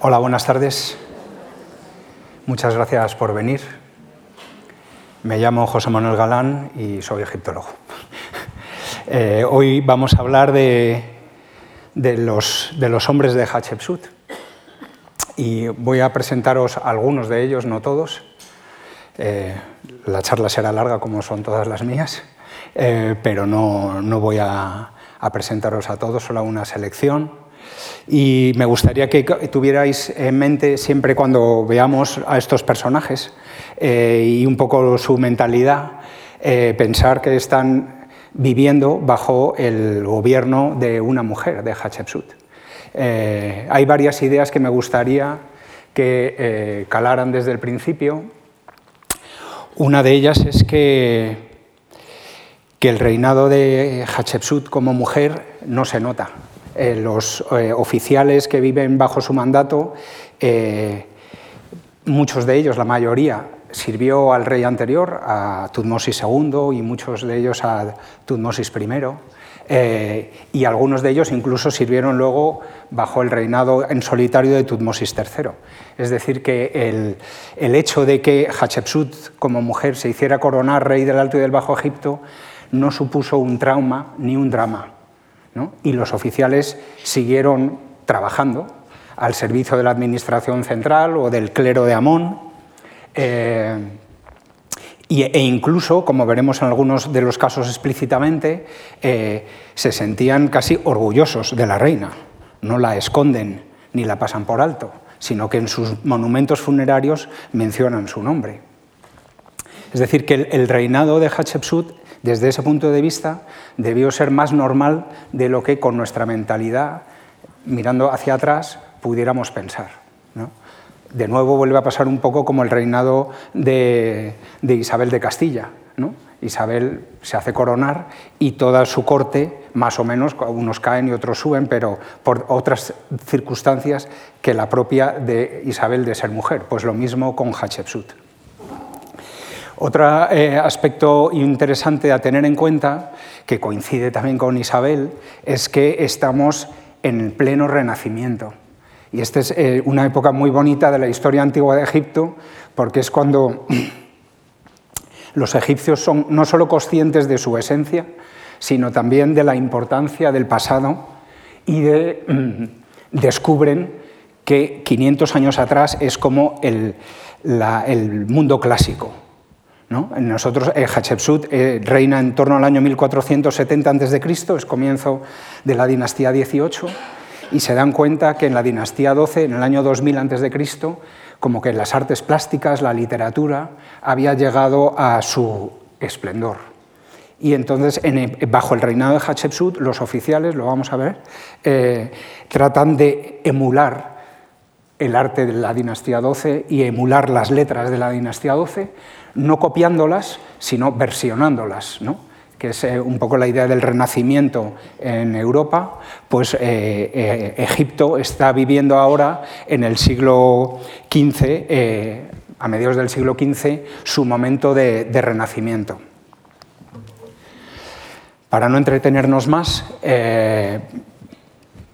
Hola, buenas tardes. Muchas gracias por venir. Me llamo José Manuel Galán y soy egiptólogo. Eh, hoy vamos a hablar de, de, los, de, los, hombres de Hatshepsut y voy a presentaros algunos de ellos, no todos. Eh, la charla será larga como son todas las mías, eh, pero no, no voy a, a presentaros a todos, solo una selección. Y me gustaría que tuvierais en mente siempre cuando veamos a estos personajes eh, y un poco su mentalidad, eh, pensar que están viviendo bajo el gobierno de una mujer, de Hatshepsut. Eh, hay varias ideas que me gustaría que calaran desde el principio. Una de ellas es que, que el reinado de Hatshepsut como mujer no se nota. Eh, los eh, oficiales que viven bajo su mandato, eh, muchos de ellos, la mayoría, sirvió al rey anterior, a Tutmosis II, y muchos de ellos a Tutmosis I. Y algunos de ellos incluso sirvieron luego bajo el reinado en solitario de Tutmosis III. Es decir, que el, el hecho de que Hatshepsut como mujer se hiciera coronar rey del Alto y del Bajo Egipto no supuso un trauma ni un drama. Y los oficiales siguieron trabajando al servicio de la administración central o del clero de Amón. Eh, e incluso, como veremos en algunos de los casos explícitamente, eh, se sentían casi orgullosos de la reina. No la esconden ni la pasan por alto, sino que en sus monumentos funerarios mencionan su nombre. Es decir, que el reinado de Hatshepsut, desde ese punto de vista, debió ser más normal de lo que con nuestra mentalidad, mirando hacia atrás, pudiéramos pensar. de nuevo vuelve a pasar un poco como el reinado de, Isabel de Castilla. Isabel se hace coronar y toda su corte, más o menos, unos caen y otros suben, pero por otras circunstancias que la propia de Isabel de ser mujer. Pues lo mismo con Hatshepsut. Otro eh, aspecto interesante a tener en cuenta, que coincide también con Isabel, es que estamos en pleno renacimiento. Y esta es eh, una época muy bonita de la historia antigua de Egipto, porque es cuando los egipcios son no solo conscientes de su esencia, sino también de la importancia del pasado y mm, descubren que 500 años atrás es como el, el mundo clásico. ¿No? Nosotros, eh, Hatshepsut eh, reina en torno al año 1470 a.C., es comienzo de la dinastía 18 y se dan cuenta que en la dinastía 12, en el año 2000 a.C., como que las artes plásticas, la literatura, había llegado a su esplendor. Y entonces, en, bajo el reinado de Hatshepsut, los oficiales, lo vamos a ver, eh, tratan de emular el arte de la dinastía 12 y emular las letras de la dinastía 12, no copiándolas, sino versionándolas. ¿no? que es eh, un poco la idea del renacimiento en Europa, pues eh, eh, Egipto está viviendo ahora en el siglo XV, a mediados del siglo XV, su momento de, renacimiento. Para no entretenernos más,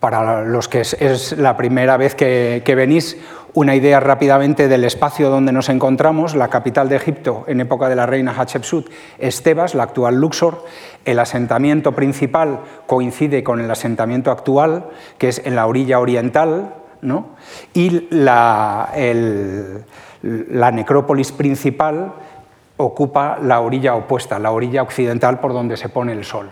para los que es, la primera vez que venís, una idea rápidamente del espacio donde nos encontramos. La capital de Egipto en época de la reina Hatshepsut es Tebas, la actual Luxor. El asentamiento principal coincide con el asentamiento actual, que es en la orilla oriental, ¿no? y la, necrópolis principal ocupa la orilla opuesta, la orilla occidental por donde se pone el sol.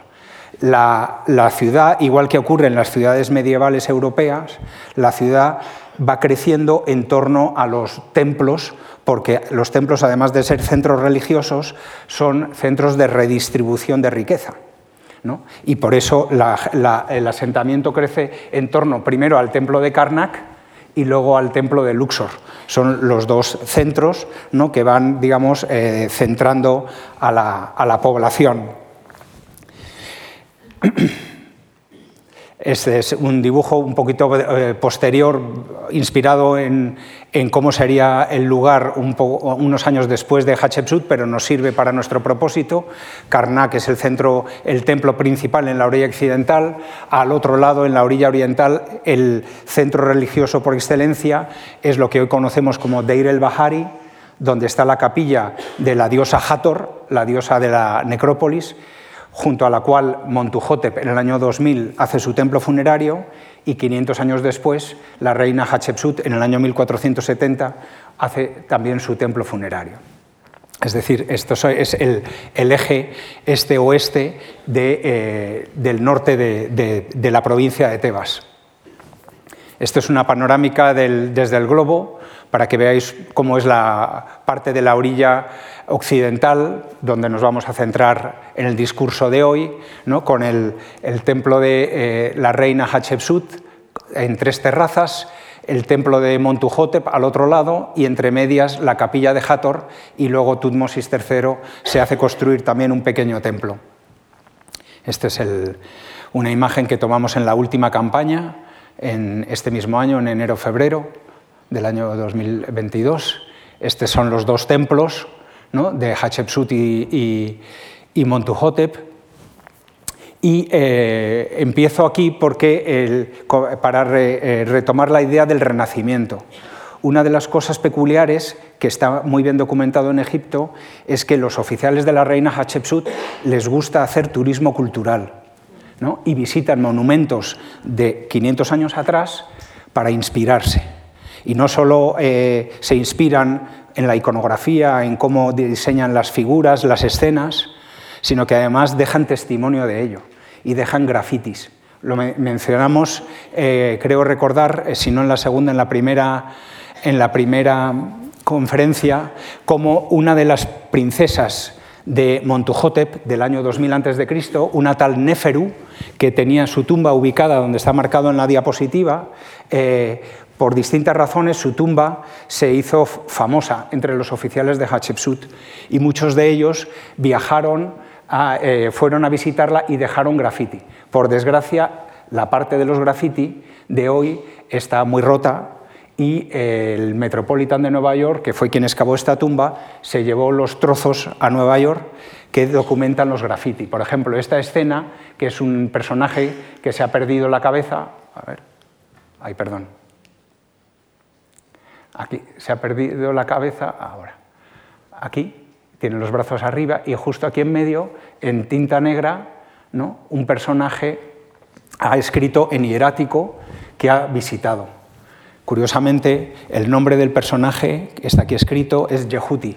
La, ciudad, igual que ocurre en las ciudades medievales europeas, la ciudad va creciendo en torno a los templos, porque los templos, además de ser centros religiosos, son centros de redistribución de riqueza. ¿no? Y por eso el asentamiento crece en torno primero al templo de Karnak y luego al templo de Luxor. Son los dos centros ¿no? que van, digamos, eh, centrando a la, a la población. Este es un dibujo un poquito eh, posterior, inspirado en, cómo sería el lugar unos años después de Hatshepsut, pero nos sirve para nuestro propósito. Karnak es el centro, el templo principal en la orilla occidental. Al otro lado, en la orilla oriental, el centro religioso por excelencia es lo que hoy conocemos como Deir el-Bahari, donde está la capilla de la diosa Hathor, la diosa de la necrópolis junto a la cual Montuhotep en el año 2000 hace su templo funerario y 500 años después la reina Hatshepsut en el año 1470 hace también su templo funerario. Es decir, esto es el, eje este-oeste eh, del norte de, la provincia de Tebas. Esto es una panorámica desde el globo para que veáis cómo es la parte de la orilla occidental, donde nos vamos a centrar en el discurso de hoy, ¿no? con el, templo de eh, la reina Hatshepsut en tres terrazas, el templo de Montuhotep al otro lado y entre medias la capilla de Hathor y luego Tutmosis III se hace construir también un pequeño templo. Esta es una imagen que tomamos en la última campaña, en este mismo año, en enero-febrero, del año 2022. Estos son los dos templos de Hatshepsut y, y, Montuhotep. Y eh, empiezo aquí porque para eh, retomar la idea del renacimiento. Una de las cosas peculiares que está muy bien documentado en Egipto es que los oficiales de la reina Hatshepsut les gusta hacer turismo cultural y visitan monumentos de 500 años atrás para inspirarse. Y no solo eh, se inspiran en la iconografía, en cómo diseñan las figuras, las escenas, sino que además dejan testimonio de ello y dejan grafitis. Lo mencionamos, eh, creo recordar, eh, si no en la segunda, en la primera, en la primera conferencia, como una de las princesas de Montuhotep del año 2000 a.C., una tal Neferu, que tenía su tumba ubicada donde está marcado en la diapositiva, por distintas razones su tumba se hizo famosa entre los oficiales de Hatshepsut y muchos de ellos viajaron, eh, fueron a visitarla y dejaron graffiti. Por desgracia, la parte de los graffiti de hoy está muy rota y el Metropolitan de Nueva York, que fue quien excavó esta tumba, se llevó los trozos a Nueva York que documentan los graffiti. Por ejemplo, esta escena, que es un personaje que se ha perdido la cabeza, a ver, ay, perdón, Aquí se ha perdido la cabeza ahora. Aquí tiene los brazos arriba y justo aquí en medio, en tinta negra, ¿no? un personaje ha escrito en hierático que ha visitado. Curiosamente, el nombre del personaje que está aquí escrito es Yehuti.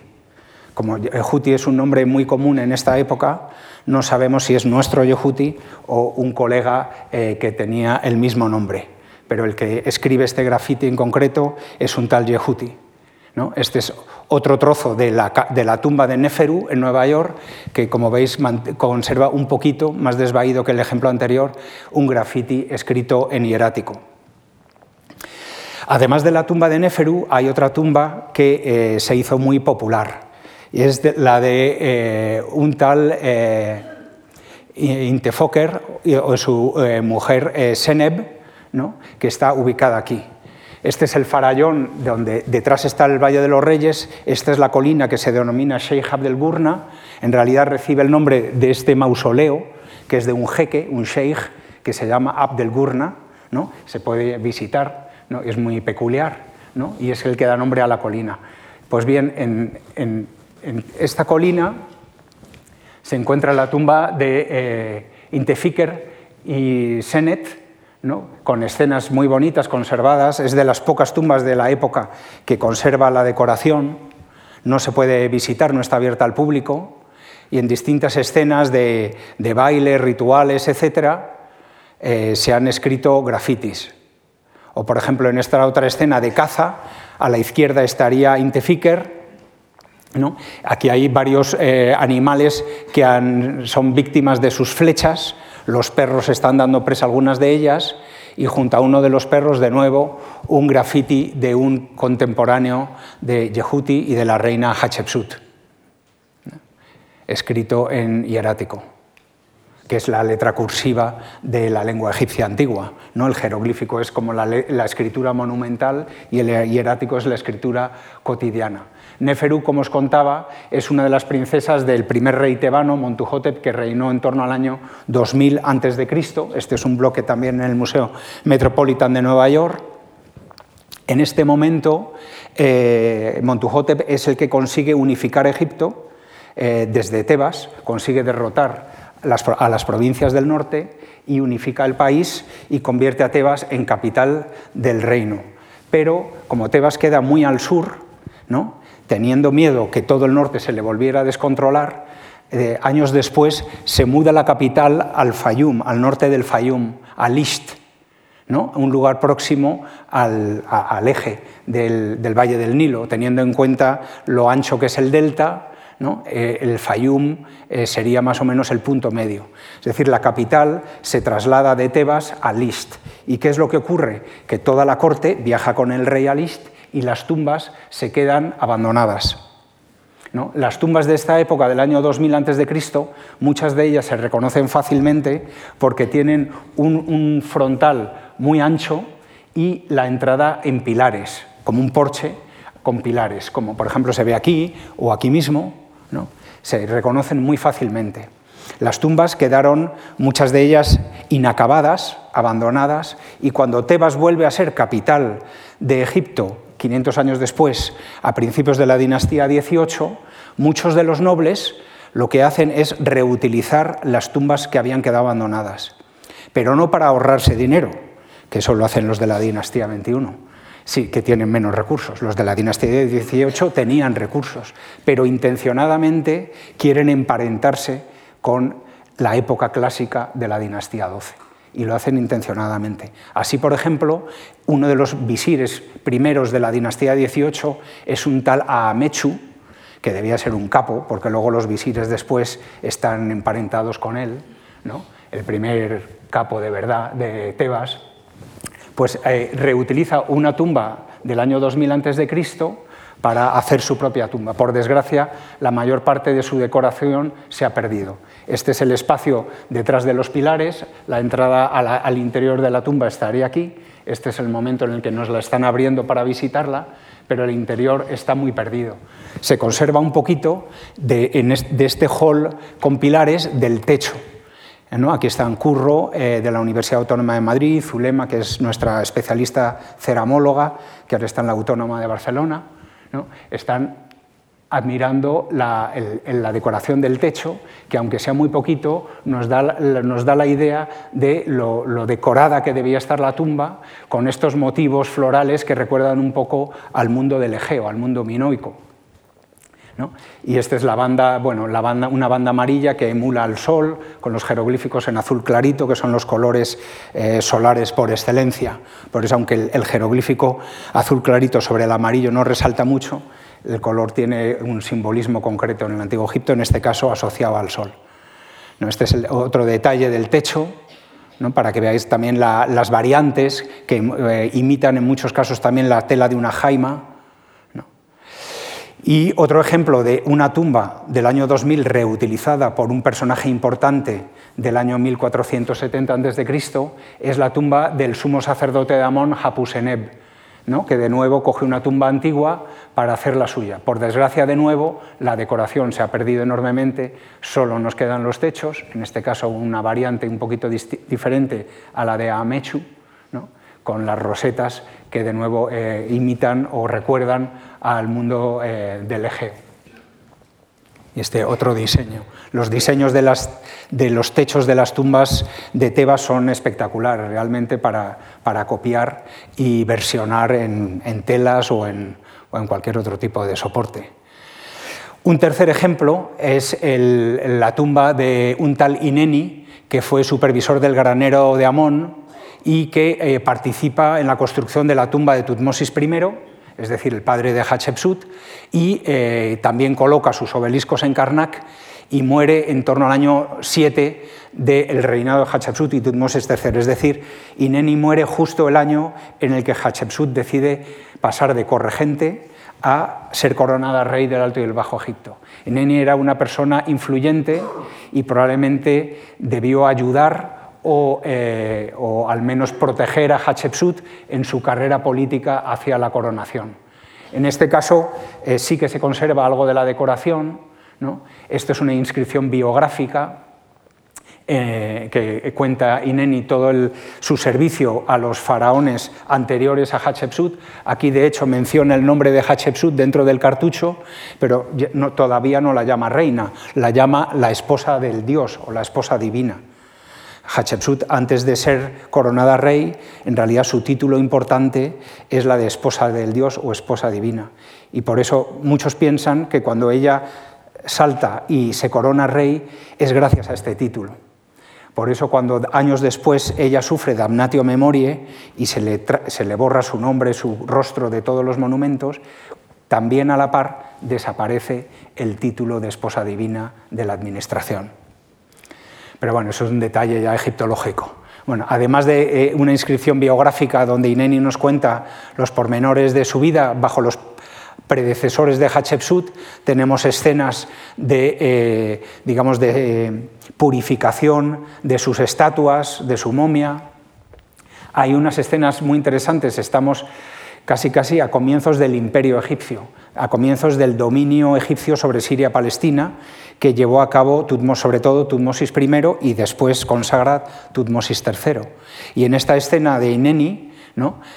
Como Yehuti es un nombre muy común en esta época, no sabemos si es nuestro Yehuti o un colega eh, que tenía el mismo nombre pero el que escribe este grafiti en concreto es un tal Yehuti. ¿no? Este es otro trozo de la, de la, tumba de Neferu en Nueva York, que como veis conserva un poquito, más desvaído que el ejemplo anterior, un grafiti escrito en hierático. Además de la tumba de Neferu, hay otra tumba que eh, se hizo muy popular, y es la de eh, un tal eh, Intefoker o su mujer Seneb, que está ubicada aquí. Este es el farallón donde detrás está el Valle de los Reyes, esta es la colina que se denomina Sheikh Abdel Gurna, en realidad recibe el nombre de este mausoleo, que es de un jeque, un sheikh, que se llama Abdel Gurna, ¿no? se puede visitar, ¿no? es muy peculiar, ¿no? y es el que da nombre a la colina. Pues bien, en, esta colina se encuentra la tumba de eh, Intefiker y Senet, con escenas muy bonitas conservadas. Es de las pocas tumbas de la época que conserva la decoración. No se puede visitar, no está abierta al público. Y en distintas escenas de, de baile, rituales, etc., eh, se han escrito grafitis. O, por ejemplo, en esta otra escena de caza, a la izquierda estaría Intefiker, ¿no? Aquí hay varios eh, animales que son víctimas de sus flechas, los perros están dando presa a algunas de ellas y junto a uno de los perros, de nuevo, un grafiti de un contemporáneo de Yehuti y de la reina Hatshepsut, escrito en hierático. Que es la letra cursiva de la lengua egipcia antigua. ¿no? El jeroglífico es como la, escritura monumental y el hierático es la escritura cotidiana. Neferu, como os contaba, es una de las princesas del primer rey tebano, Montuhotep, que reinó en torno al año 2000 a.C. Este es un bloque también en el Museo Metropolitan de Nueva York. En este momento, eh, Montuhotep es el que consigue unificar Egipto eh, desde Tebas, consigue derrotar a las provincias del norte y unifica el país y convierte a Tebas en capital del reino. Pero como Tebas queda muy al sur, ¿no? teniendo miedo que todo el norte se le volviera a descontrolar, eh, años después se muda la capital al Fayum, al norte del Fayum, a Lisht, un lugar próximo al, eje del, del, Valle del Nilo, teniendo en cuenta lo ancho que es el delta, eh, el Fayum eh, sería más o menos el punto medio. Es decir, la capital se traslada de Tebas a List. ¿Y qué es lo que ocurre? Que toda la corte viaja con el rey a List y las tumbas se quedan abandonadas. Las tumbas de esta época, del año 2000 a.C., muchas de ellas se reconocen fácilmente porque tienen un frontal muy ancho y la entrada en pilares, como un porche con pilares, como por ejemplo se ve aquí o aquí mismo, se reconocen muy fácilmente. Las tumbas quedaron, muchas de ellas, inacabadas, abandonadas, y cuando Tebas vuelve a ser capital de Egipto, 500 años después, a principios de la dinastía XVIII, muchos de los nobles lo que hacen es reutilizar las tumbas que habían quedado abandonadas, pero no para ahorrarse dinero, que eso lo hacen los de la dinastía XXI, sí, que tienen menos recursos. Los de la dinastía de 18 tenían recursos, pero intencionadamente quieren emparentarse con la época clásica de la dinastía 12 y lo hacen intencionadamente. Así, por ejemplo, uno de los visires primeros de la dinastía 18 es un tal Amechu, que debía ser un capo, porque luego los visires después están emparentados con él, ¿no? el primer capo de verdad de Tebas, pues eh, reutiliza una tumba del año 2000 a.C. para hacer su propia tumba. Por desgracia, la mayor parte de su decoración se ha perdido. Este es el espacio detrás de los pilares, la entrada al interior de la tumba estaría aquí, este es el momento en el que nos la están abriendo para visitarla, pero el interior está muy perdido. Se conserva un poquito de este hall con pilares del techo, Aquí están Curro, eh, de la Universidad Autónoma de Madrid, Zulema, que es nuestra especialista ceramóloga, que ahora está en la Autónoma de Barcelona. Están admirando la, decoración del techo, que aunque sea muy poquito, nos da, la idea de lo, decorada que debía estar la tumba, con estos motivos florales que recuerdan un poco al mundo del Egeo, al mundo minoico. Y esta es la banda, bueno, una banda amarilla que emula al sol, con los jeroglíficos en azul clarito, que son los colores eh, solares por excelencia. Por eso, aunque el, jeroglífico azul clarito sobre el amarillo no resalta mucho, el color tiene un simbolismo concreto en el Antiguo Egipto, en este caso asociado al sol. ¿No? Este es otro detalle del techo, ¿no? para que veáis también las variantes que eh, imitan en muchos casos también la tela de una jaima y otro ejemplo de una tumba del año 2000 reutilizada por un personaje importante del año 1470 a.C. es la tumba del sumo sacerdote de Amón, Hapuseneb, ¿no? que de nuevo coge una tumba antigua para hacer la suya. Por desgracia, de nuevo, la decoración se ha perdido enormemente, solo nos quedan los techos, en este caso una variante un poquito diferente a la de Amechu, con las rosetas que de nuevo eh, imitan o recuerdan al mundo eh, del Egeo. Y este otro diseño. Los diseños de, las, de, los techos de las tumbas de Tebas son espectaculares, realmente para, para copiar y versionar en, telas o en, o en, cualquier otro tipo de soporte. Un tercer ejemplo es la tumba de un tal Ineni, que fue supervisor del granero de Amón y que eh, participa en la construcción de la tumba de Tutmosis I, es decir, el padre de Hatshepsut, y eh, también coloca sus obeliscos en Karnak y muere en torno al año 7 del reinado de Hatshepsut y Tutmosis III. Es decir, Ineni muere justo el año en el que Hatshepsut decide pasar de corregente a ser coronada rey del Alto y el Bajo Egipto. Ineni era una persona influyente y probablemente debió ayudar o, eh, o, al menos proteger a Hatshepsut en su carrera política hacia la coronación. En este caso eh, sí que se conserva algo de la decoración. ¿no? Esto es una inscripción biográfica eh, que cuenta Ineni todo su servicio a los faraones anteriores a Hatshepsut. Aquí, de hecho, menciona el nombre de Hatshepsut dentro del cartucho, pero todavía no la llama reina, la llama la esposa del dios o la esposa divina. Hatshepsut, antes de ser coronada rey, en realidad su título importante es la de esposa del dios o esposa divina. Y por eso muchos piensan que cuando ella salta y se corona rey es gracias a este título. Por eso cuando años después ella sufre damnatio memorie y se le, se le borra su nombre, su rostro de todos los monumentos, también a la par desaparece el título de esposa divina de la administración. Pero bueno, eso es un detalle ya egiptológico. Bueno, además de eh, una inscripción biográfica donde Ineni nos cuenta los pormenores de su vida bajo los predecesores de Hatshepsut, tenemos escenas de, eh, digamos, de eh, purificación de sus estatuas, de su momia. Hay unas escenas muy interesantes, estamos casi casi a comienzos del imperio egipcio, a comienzos del dominio egipcio sobre Siria-Palestina, que llevó a cabo Tutmos, sobre todo Tutmosis I y después consagra Tutmosis III. Y en esta escena de Ineni,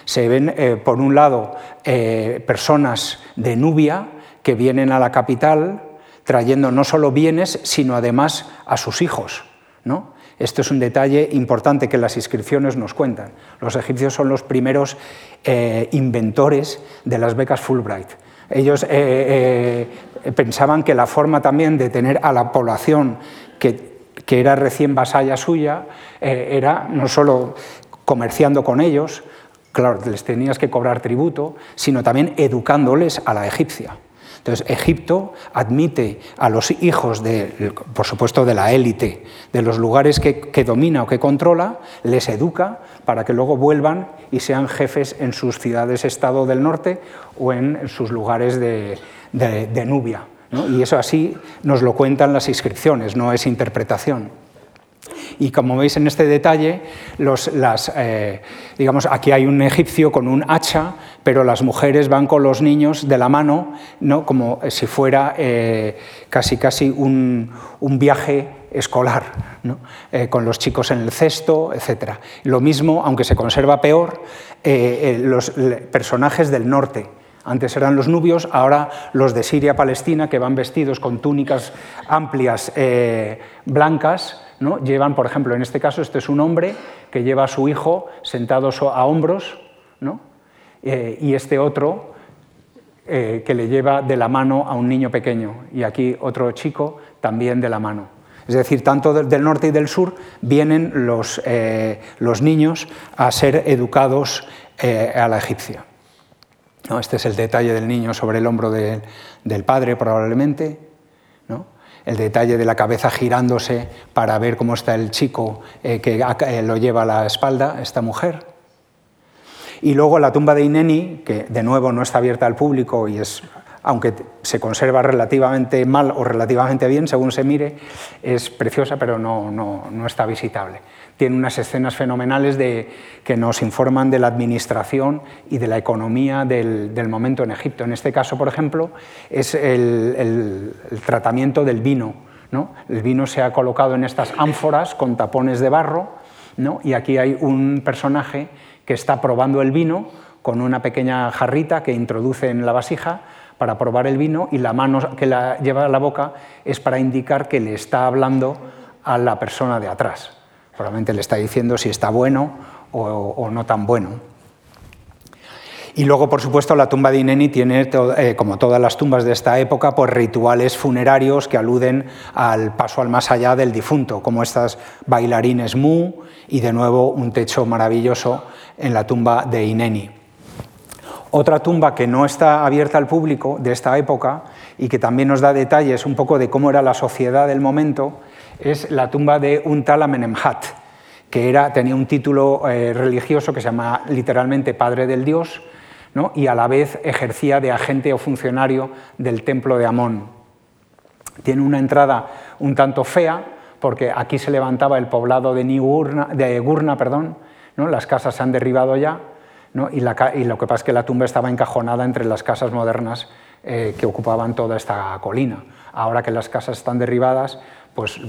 se ven, eh, por un lado, eh, personas de Nubia que vienen a la capital trayendo no solo bienes, sino además a sus hijos. ¿no? Esto es un detalle importante que las inscripciones nos cuentan. Los egipcios son los primeros eh, inventores de las becas Fulbright. Ellos pensaban que la forma también de tener a la población que, era recién vasalla suya era no solo comerciando con ellos, claro, les tenías que cobrar tributo, sino también educándoles a la egipcia. Entonces, Egipto admite a los hijos, de, por supuesto, de la élite, de los lugares que, domina o que controla, les educa para que luego vuelvan y sean jefes en sus ciudades-estado del norte o en sus lugares de, Nubia. Y eso así nos lo cuentan las inscripciones, no es interpretación. Y como veis en este detalle, las, eh, digamos, aquí hay un egipcio con un hacha, pero las mujeres van con los niños de la mano, ¿no? como si fuera eh, casi, casi un, viaje escolar, eh, con los chicos en el cesto, etc. Lo mismo, aunque se conserva peor, los personajes del norte, antes eran los nubios, ahora los de Siria-Palestina, que van vestidos con túnicas amplias blancas, Llevan, por ejemplo, en este caso, este es un hombre que lleva a su hijo sentado a hombros, eh, y este otro eh, que le lleva de la mano a un niño pequeño, y aquí otro chico también de la mano. Es decir, tanto del norte y del sur vienen los, eh, los niños a ser educados a la egipcia. Este es el detalle del niño sobre el hombro del padre, probablemente el detalle de la cabeza girándose para ver cómo está el chico eh, que eh, lo lleva a la espalda, esta mujer. Y luego la tumba de Ineni, que de nuevo no está abierta al público y es, aunque se conserva relativamente mal o relativamente bien, según se mire, es preciosa, pero no, no está visitable tiene unas escenas fenomenales de, que nos informan de la administración y de la economía del, momento en Egipto. En este caso, por ejemplo, es el, tratamiento del vino. ¿no? El vino se ha colocado en estas ánforas con tapones de barro ¿no? y aquí hay un personaje que está probando el vino con una pequeña jarrita que introduce en la vasija para probar el vino y la mano que la lleva a la boca es para indicar que le está hablando a la persona de atrás. Probablemente le está diciendo si está bueno o, no tan bueno. Y luego, por supuesto, la tumba de Ineni tiene, eh, como todas las tumbas de esta época, pues rituales funerarios que aluden al paso al más allá del difunto, como estas bailarines Mu y de nuevo un techo maravilloso en la tumba de Ineni. Otra tumba que no está abierta al público de esta época y que también nos da detalles un poco de cómo era la sociedad del momento es la tumba de un tal Amenemhat, que tenía un título eh, religioso que se llama literalmente Padre del Dios, y a la vez ejercía de agente o funcionario del templo de Amón. Tiene una entrada un tanto fea, porque aquí se levantaba el poblado de, de Gurna, perdón, ¿no? las casas se han derribado ya, y, lo que pasa es que la tumba estaba encajonada entre las casas modernas eh, que ocupaban toda esta colina. Ahora que las casas están derribadas, pues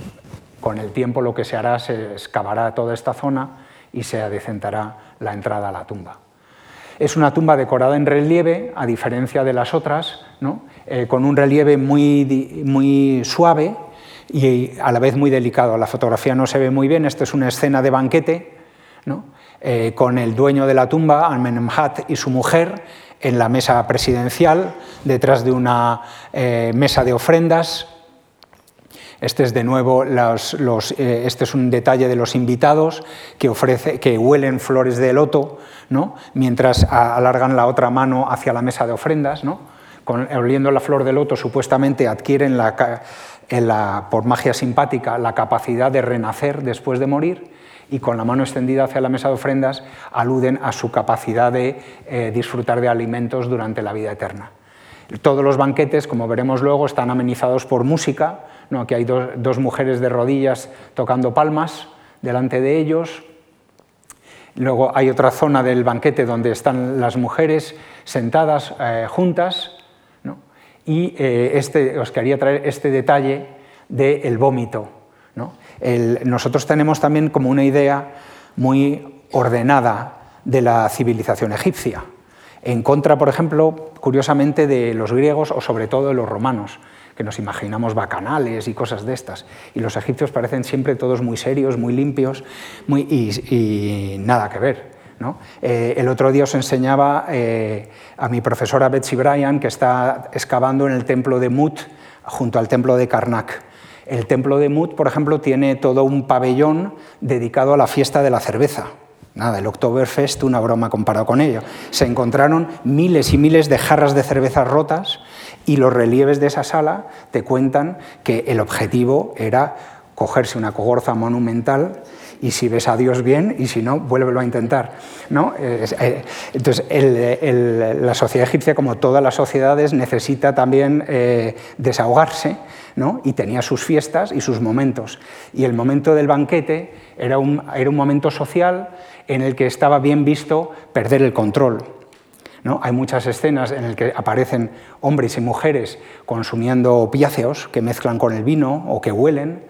con el tiempo lo que se hará se excavará toda esta zona y se adecentará la entrada a la tumba. Es una tumba decorada en relieve, a diferencia de las otras, eh, con un relieve muy, muy suave y a la vez muy delicado. La fotografía no se ve muy bien, esta es una escena de banquete, eh, con el dueño de la tumba, Amenemhat, y su mujer en la mesa presidencial, detrás de una eh, mesa de ofrendas, este es de nuevo eh, este es un detalle de los invitados que, ofrece, que huelen flores de loto ¿no? mientras alargan la otra mano hacia la mesa de ofrendas. ¿no? oliendo la flor de loto supuestamente adquieren la, por magia simpática la capacidad de renacer después de morir y con la mano extendida hacia la mesa de ofrendas aluden a su capacidad de eh, disfrutar de alimentos durante la vida eterna. Todos los banquetes, como veremos luego, están amenizados por música, no, aquí hay dos, mujeres de rodillas tocando palmas delante de ellos. Luego hay otra zona del banquete donde están las mujeres sentadas eh, juntas. Y eh, este, os quería traer este detalle del vómito. Nosotros tenemos también como una idea muy ordenada de la civilización egipcia, en contra, por ejemplo, curiosamente, de los griegos o sobre todo de los romanos que nos imaginamos bacanales y cosas de estas. Y los egipcios parecen siempre todos muy serios, muy limpios y, nada que ver. Eh, el otro día os enseñaba eh, a mi profesora Betsy Bryan que está excavando en el templo de Mut, junto al templo de Karnak. El templo de Mut, por ejemplo, tiene todo un pabellón dedicado a la fiesta de la cerveza. Nada, el Oktoberfest, una broma comparado con ello. Se encontraron miles y miles de jarras de cerveza rotas y los relieves de esa sala te cuentan que el objetivo era cogerse una cogorza monumental y si ves a Dios bien y si no, vuélvelo a intentar. ¿no? Eh, entonces, la sociedad egipcia, como todas las sociedades, necesita también eh, desahogarse ¿no? y tenía sus fiestas y sus momentos. Y el momento del banquete era un, era un momento social en el que estaba bien visto perder el control. Hay muchas escenas en las que aparecen hombres y mujeres consumiendo opiáceos que mezclan con el vino o que huelen.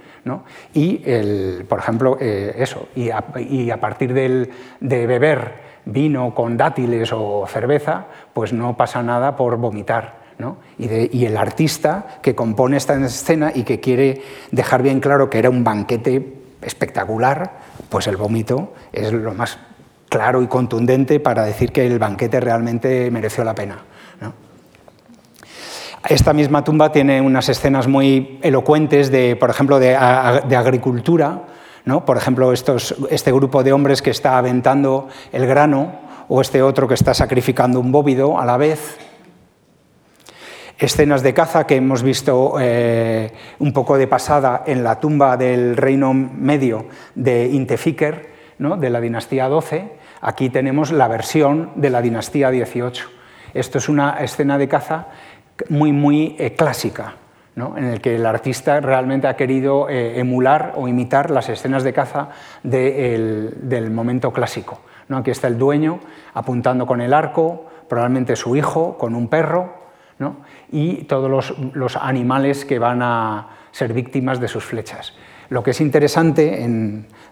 Y, el, por ejemplo, eh, eso, y a, partir de beber vino con dátiles o cerveza, pues no pasa nada por vomitar. Y, el artista que compone esta escena y que quiere dejar bien claro que era un banquete espectacular, pues el vómito es lo más claro y contundente para decir que el banquete realmente mereció la pena. Esta misma tumba tiene unas escenas muy elocuentes, de, por ejemplo, de, agricultura. ¿no? Por ejemplo, este grupo de hombres que está aventando el grano o este otro que está sacrificando un bóvido a la vez. Escenas de caza que hemos visto eh, un poco de pasada en la tumba del reino medio de Intefiker, de la dinastía 12, Aquí tenemos la versión de la dinastía 18. Esto es una escena de caza muy, muy eh, clásica, en el que el artista realmente ha querido eh, emular o imitar las escenas de caza del momento clásico. ¿no? Aquí está el dueño apuntando con el arco, probablemente su hijo con un perro, y todos los, los animales que van a ser víctimas de sus flechas. Lo que es interesante,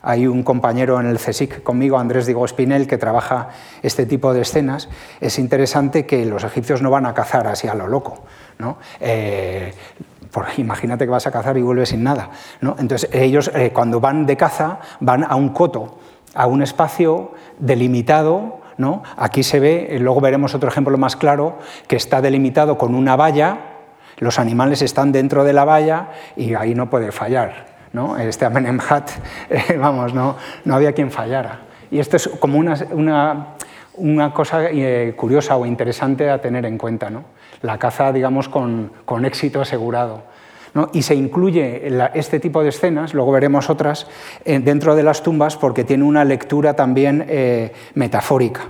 hay un compañero en el CSIC conmigo, Andrés Diego Espinel, que trabaja este tipo de escenas, es interesante que los egipcios no van a cazar así a lo loco. ¿no? Eh, imagínate que vas a cazar y vuelves sin nada. ¿no? Entonces ellos eh, cuando van de caza van a un coto, a un espacio delimitado. ¿No? Aquí se ve, eh, luego veremos otro ejemplo más claro, que está delimitado con una valla, los animales están dentro de la valla y ahí no puede fallar. Este Amenemhat, eh, vamos, no, no había quien fallara. Y esto es como una, cosa eh, curiosa o interesante a tener en cuenta, ¿no? La caza, digamos, con éxito asegurado. Y se incluye este tipo de escenas, luego veremos otras, eh, dentro de las tumbas porque tiene una lectura también metafórica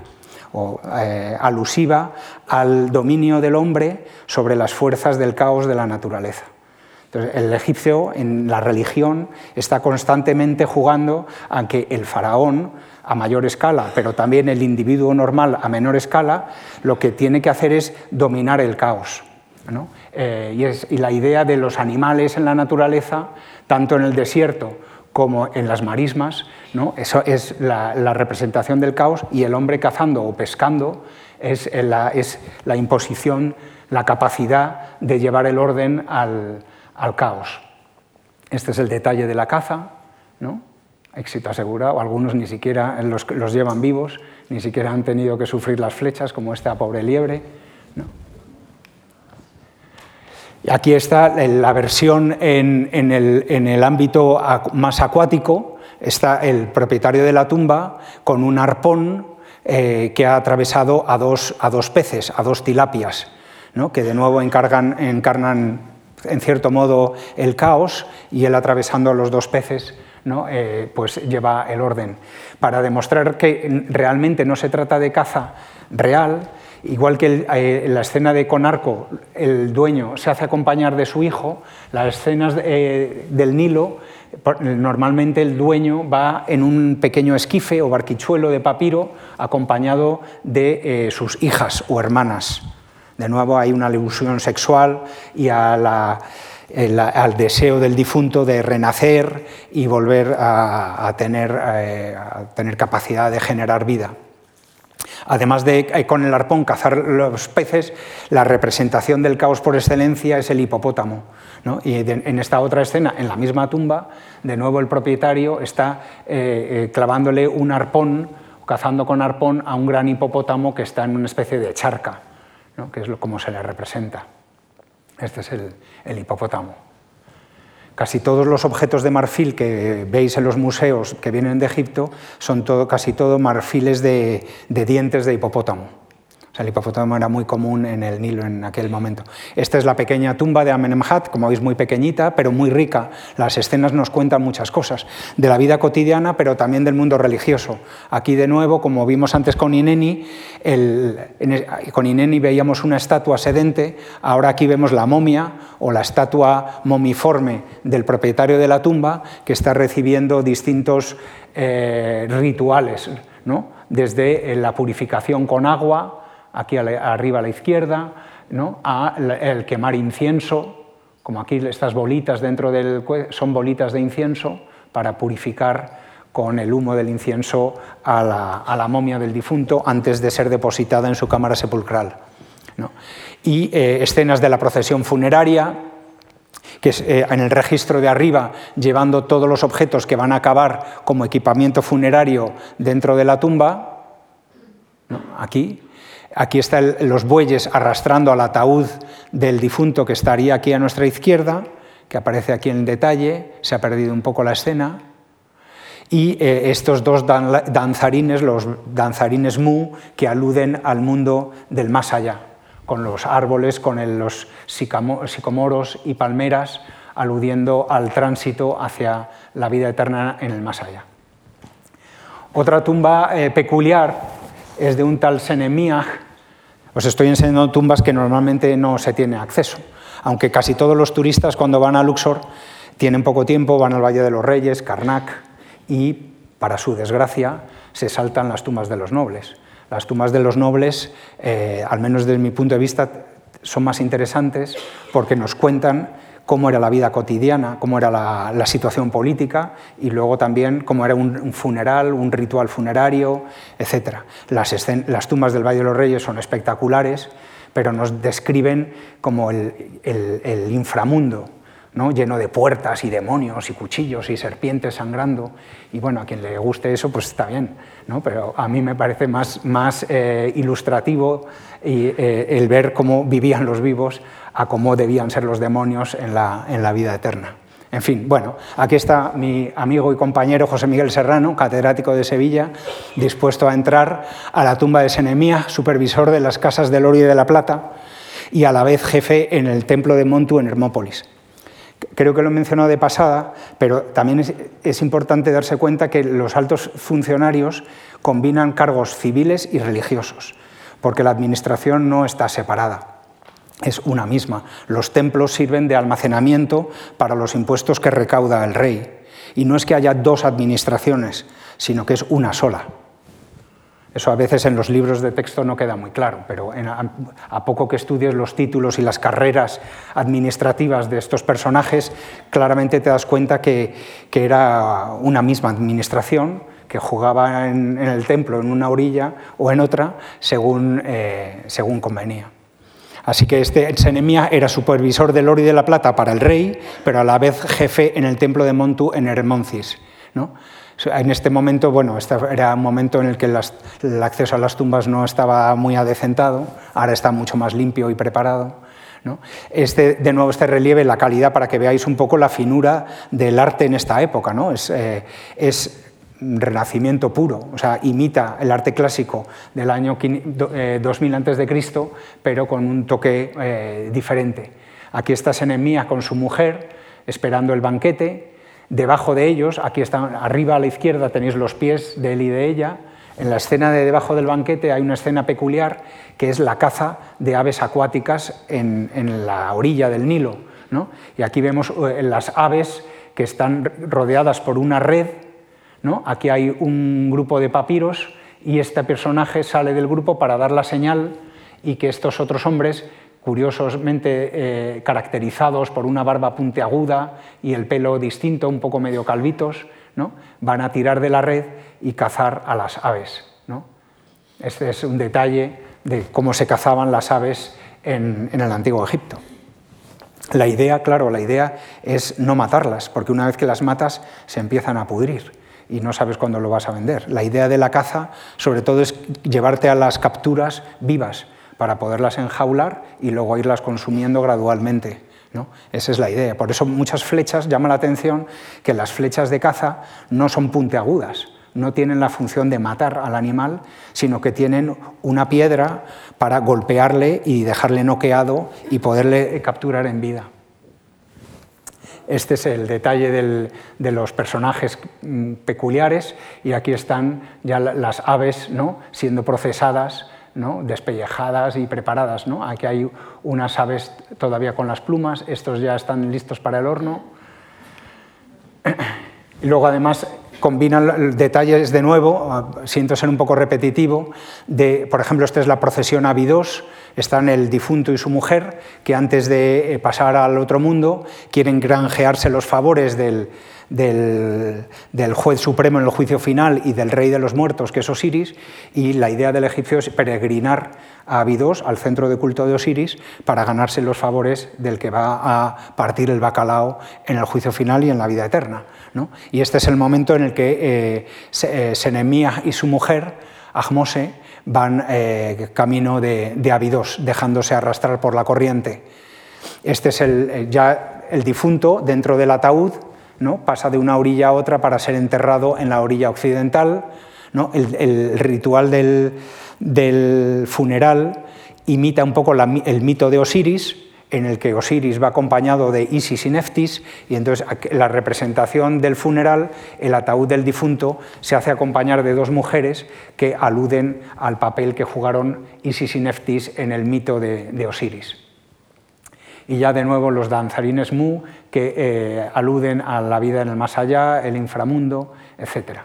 o eh, alusiva al dominio del hombre sobre las fuerzas del caos de la naturaleza. Entonces, el egipcio en la religión está constantemente jugando a que el faraón, a mayor escala, pero también el individuo normal a menor escala, lo que tiene que hacer es dominar el caos. Eh, y, la idea de los animales en la naturaleza, tanto en el desierto como en las marismas, ¿no? eso es la, representación del caos y el hombre cazando o pescando es la, es la imposición, la capacidad de llevar el orden al, al, caos. Este es el detalle de la caza, ¿no? éxito asegurado, algunos ni siquiera los, los, llevan vivos, ni siquiera han tenido que sufrir las flechas, como esta pobre liebre. Aquí está la versión en, el, ámbito más acuático, está el propietario de la tumba con un arpón eh, que ha atravesado a dos, peces, a dos tilapias, que de nuevo encarnan en cierto modo el caos y él atravesando a los dos peces eh, pues lleva el orden. Para demostrar que realmente no se trata de caza real, Igual que eh, en la escena de Conarco, el dueño se hace acompañar de su hijo, las escenas eh, del Nilo, normalmente el dueño va en un pequeño esquife o barquichuelo de papiro acompañado de eh, sus hijas o hermanas. De nuevo hay una alusión sexual y al deseo del difunto de renacer y volver a tener capacidad de generar vida. Además de eh, con el arpón cazar los peces, la representación del caos por excelencia es el hipopótamo. Y en esta otra escena, en la misma tumba, de nuevo el propietario está eh, eh, clavándole un arpón, cazando con arpón a un gran hipopótamo que está en una especie de charca, que es como se le representa. Este es el hipopótamo. Casi todos los objetos de marfil que veis en los museos que vienen de Egipto son todo, casi todo marfiles de, de dientes de hipopótamo el hipopótamo era muy común en el Nilo en aquel momento. Esta es la pequeña tumba de Amenemhat, como veis muy pequeñita, pero muy rica. Las escenas nos cuentan muchas cosas, de la vida cotidiana, pero también del mundo religioso. Aquí de nuevo, como vimos antes con Ineni, con Ineni veíamos una estatua sedente, ahora aquí vemos la momia o la estatua momiforme del propietario de la tumba que está recibiendo distintos eh, rituales, ¿no? desde la purificación con agua, aquí arriba a la izquierda, el quemar incienso, como aquí estas bolitas dentro del son bolitas de incienso para purificar con el humo del incienso a la, momia del difunto antes de ser depositada en su cámara sepulcral. Y eh, escenas de la procesión funeraria, que eh, en el registro de arriba llevando todos los objetos que van a acabar como equipamiento funerario dentro de la tumba, aquí, Aquí están los bueyes arrastrando al ataúd del difunto que estaría aquí a nuestra izquierda, que aparece aquí en el detalle, se ha perdido un poco la escena. Y eh, estos dos danzarines, los danzarines mu, que aluden al mundo del más allá, con los árboles, con los sicomoros y palmeras, aludiendo al tránsito hacia la vida eterna en el más allá. Otra tumba eh, peculiar es de un tal Senemiah, os estoy enseñando tumbas que normalmente no se tiene acceso, aunque casi todos los turistas cuando van a Luxor tienen poco tiempo, van al Valle de los Reyes, Karnak, y para su desgracia se saltan las tumbas de los nobles. Las tumbas de los nobles, eh, al menos desde mi punto de vista, son más interesantes porque nos cuentan cómo era la vida cotidiana, cómo era la, situación política y luego también cómo era un, funeral, un ritual funerario, etc. Las, tumbas del Valle de los Reyes son espectaculares, pero nos describen como el, inframundo, ¿no? lleno de puertas y demonios y cuchillos y serpientes sangrando. Y bueno, a quien le guste eso, pues está bien, ¿no? pero a mí me parece más, eh, ilustrativo eh, el ver cómo vivían los vivos a cómo debían ser los demonios en la, en la vida eterna. En fin, bueno, aquí está mi amigo y compañero José Miguel Serrano, catedrático de Sevilla, dispuesto a entrar a la tumba de Senemía, supervisor de las casas del oro y de la plata, y a la vez jefe en el templo de Montu en Hermópolis Creo que lo he mencionado de pasada, pero también es, importante darse cuenta que los altos funcionarios combinan cargos civiles y religiosos, porque la administración no está separada es una misma. Los templos sirven de almacenamiento para los impuestos que recauda el rey. Y no es que haya dos administraciones, sino que es una sola. Eso a veces en los libros de texto no queda muy claro, pero a, poco que estudies los títulos y las carreras administrativas de estos personajes, claramente te das cuenta que, era una misma administración que jugaba en, el templo en una orilla o en otra según, eh, según convenía. Así que este Senemia era supervisor del oro y de la plata para el rey, pero a la vez jefe en el templo de Montu en Hermoncis. En este momento, bueno, este era un momento en el que el acceso a las tumbas no estaba muy adecentado, ahora está mucho más limpio y preparado. Este, de nuevo, este relieve, la calidad, para que veáis un poco la finura del arte en esta época. Es, eh, renacimiento puro, o sea, imita el arte clásico del año 2000 a.C., pero con un toque eh, diferente. Aquí está Senemía con su mujer esperando el banquete, Debajo de ellos, aquí están, arriba a la izquierda tenéis los pies de él y de ella. En la escena de debajo del banquete hay una escena peculiar que es la caza de aves acuáticas en, la orilla del Nilo. Y aquí vemos eh, las aves que están rodeadas por una red. ¿No? Aquí hay un grupo de papiros y este personaje sale del grupo para dar la señal y que estos otros hombres curiosamente eh, caracterizados por una barba puntiaguda y el pelo distinto, un poco medio calvitos, ¿no? van a tirar de la red y cazar a las aves. Este es un detalle de cómo se cazaban las aves en, en el antiguo Egipto. La idea, claro, la idea es no matarlas, porque una vez que las matas se empiezan a pudrir y no sabes cuándo lo vas a vender. La idea de la caza, sobre todo, es llevarte a las capturas vivas, para poderlas enjaular y luego irlas consumiendo gradualmente. ¿no? Esa es la idea. Por eso muchas flechas llama la atención que las flechas de caza no son puntiagudas, no tienen la función de matar al animal, sino que tienen una piedra para golpearle y dejarle noqueado y poderle capturar en vida. Este es el detalle de los personajes mm, peculiares y aquí están ya las aves ¿no? siendo procesadas despellejadas y preparadas. ¿no? Aquí hay unas aves todavía con las plumas, estos ya están listos para el horno. Y luego además combinan detalles de nuevo, siento ser un poco repetitivo, de, por ejemplo, esta es la procesión Abidos, están el difunto y su mujer, que antes de eh, pasar al otro mundo quieren granjearse los favores del, del, juez supremo en el juicio final y del rey de los muertos, que es Osiris, y la idea del egipcio es peregrinar a Abidos, al centro de culto de Osiris, para ganarse los favores del que va a partir el bacalao en el juicio final y en la vida eterna. Y este es el momento en el que eh, eh Senemía y su mujer, Ahmose, van eh, camino de, de Abidos, dejándose arrastrar por la corriente. Este es el, eh, ya el difunto dentro del ataúd, ¿no? pasa de una orilla a otra para ser enterrado en la orilla occidental. El, ritual del, funeral imita un poco el mito de Osiris, en el que Osiris va acompañado de Isis y Neftis, y entonces la representación del funeral, el ataúd del difunto, se hace acompañar de dos mujeres que aluden al papel que jugaron Isis y Neftis en el mito de Osiris y ya de nuevo los danzarines mu que eh, aluden a la vida en el más allá, el inframundo, etc.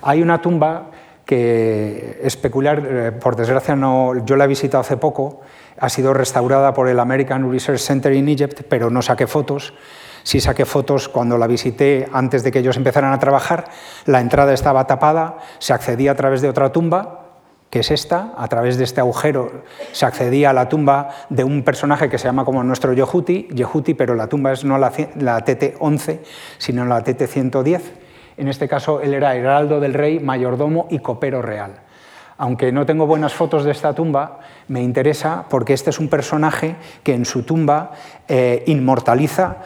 Hay una tumba que es peculiar, eh, por desgracia no, yo la he visitado hace poco, ha sido restaurada por el American Research Center in Egypt, pero no saqué fotos. Sí saqué fotos cuando la visité antes de que ellos empezaran a trabajar. La entrada estaba tapada, se accedía a través de otra tumba que es esta, a través de este agujero se accedía a la tumba de un personaje que se llama como nuestro Yehuti, Yehuti pero la tumba es no la, TT-11, sino la TT-110. En este caso, él era heraldo del rey, mayordomo y copero real. Aunque no tengo buenas fotos de esta tumba, me interesa porque este es un personaje que en su tumba eh, inmortaliza